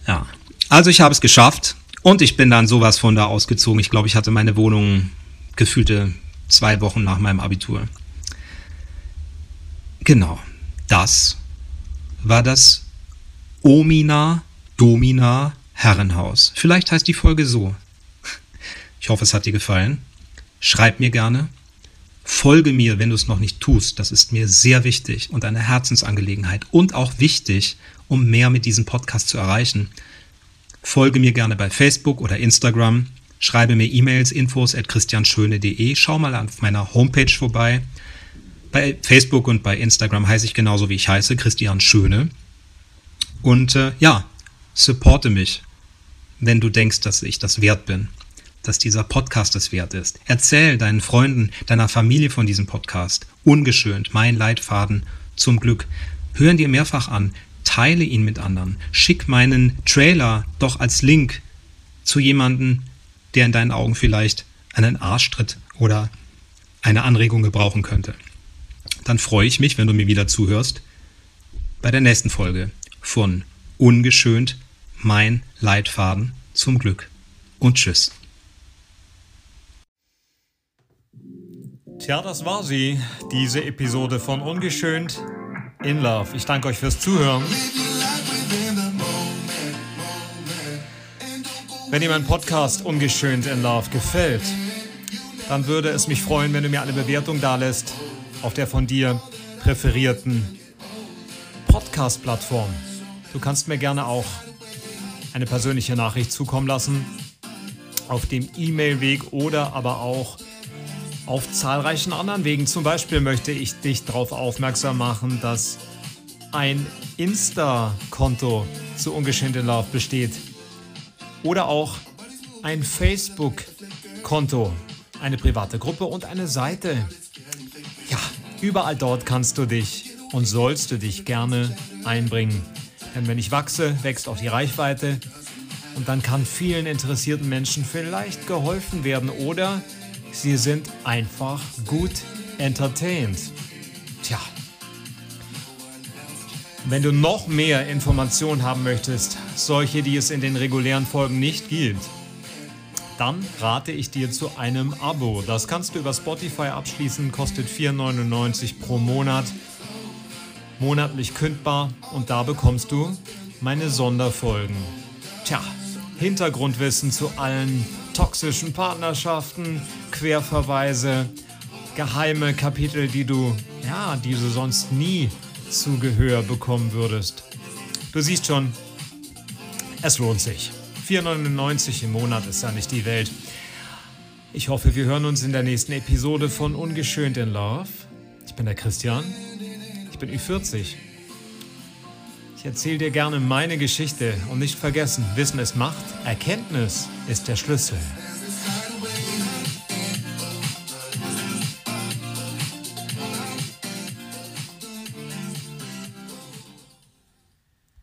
Ja, also ich habe es geschafft und ich bin dann sowas von da ausgezogen. Ich glaube, ich hatte meine Wohnung gefühlte zwei Wochen nach meinem Abitur. Genau, das war das Omina Domina Herrenhaus. Vielleicht heißt die Folge so. Ich hoffe, es hat dir gefallen. Schreib mir gerne. Folge mir, wenn du es noch nicht tust. Das ist mir sehr wichtig und eine Herzensangelegenheit und auch wichtig, um mehr mit diesem Podcast zu erreichen. Folge mir gerne bei Facebook oder Instagram. Schreibe mir E-Mails, infos at christianschöne.de. Schau mal auf meiner Homepage vorbei. Bei Facebook und bei Instagram heiße ich genauso wie ich heiße, Christian Schöne. Und äh, ja, supporte mich, wenn du denkst, dass ich das wert bin, dass dieser Podcast es wert ist. Erzähl deinen Freunden, deiner Familie von diesem Podcast. Ungeschönt, mein Leitfaden zum Glück. Hören dir mehrfach an, teile ihn mit anderen. Schick meinen Trailer doch als Link zu jemandem, der in deinen Augen vielleicht einen Arschtritt oder eine Anregung gebrauchen könnte. Dann freue ich mich, wenn du mir wieder zuhörst bei der nächsten Folge von Ungeschönt mein Leitfaden zum Glück. Und tschüss. Tja, das war sie, diese Episode von Ungeschönt in Love. Ich danke euch fürs Zuhören. Wenn dir mein Podcast Ungeschönt in Love gefällt, dann würde es mich freuen, wenn du mir eine Bewertung dalässt auf der von dir präferierten Podcast-Plattform. Du kannst mir gerne auch eine persönliche Nachricht zukommen lassen auf dem E-Mail-Weg oder aber auch auf zahlreichen anderen Wegen. Zum Beispiel möchte ich dich darauf aufmerksam machen, dass ein Insta-Konto zu Ungeschehen in Love besteht oder auch ein Facebook-Konto, eine private Gruppe und eine Seite. Ja, überall dort kannst du dich und sollst du dich gerne einbringen. Denn wenn ich wachse, wächst auch die Reichweite und dann kann vielen interessierten Menschen vielleicht geholfen werden oder sie sind einfach gut entertained. Tja, wenn du noch mehr Informationen haben möchtest, solche, die es in den regulären Folgen nicht gibt, dann rate ich dir zu einem Abo. Das kannst du über Spotify abschließen, kostet 4,99 pro Monat, monatlich kündbar und da bekommst du meine Sonderfolgen. Tja, Hintergrundwissen zu allen toxischen Partnerschaften, Querverweise, geheime Kapitel, die du, ja, die sonst nie zu Gehör bekommen würdest. Du siehst schon, es lohnt sich. 4,99 im Monat ist ja nicht die Welt. Ich hoffe, wir hören uns in der nächsten Episode von Ungeschönt in Love. Ich bin der Christian. Ich bin Ü40. Ich erzähle dir gerne meine Geschichte und nicht vergessen, Wissen ist Macht, Erkenntnis ist der Schlüssel.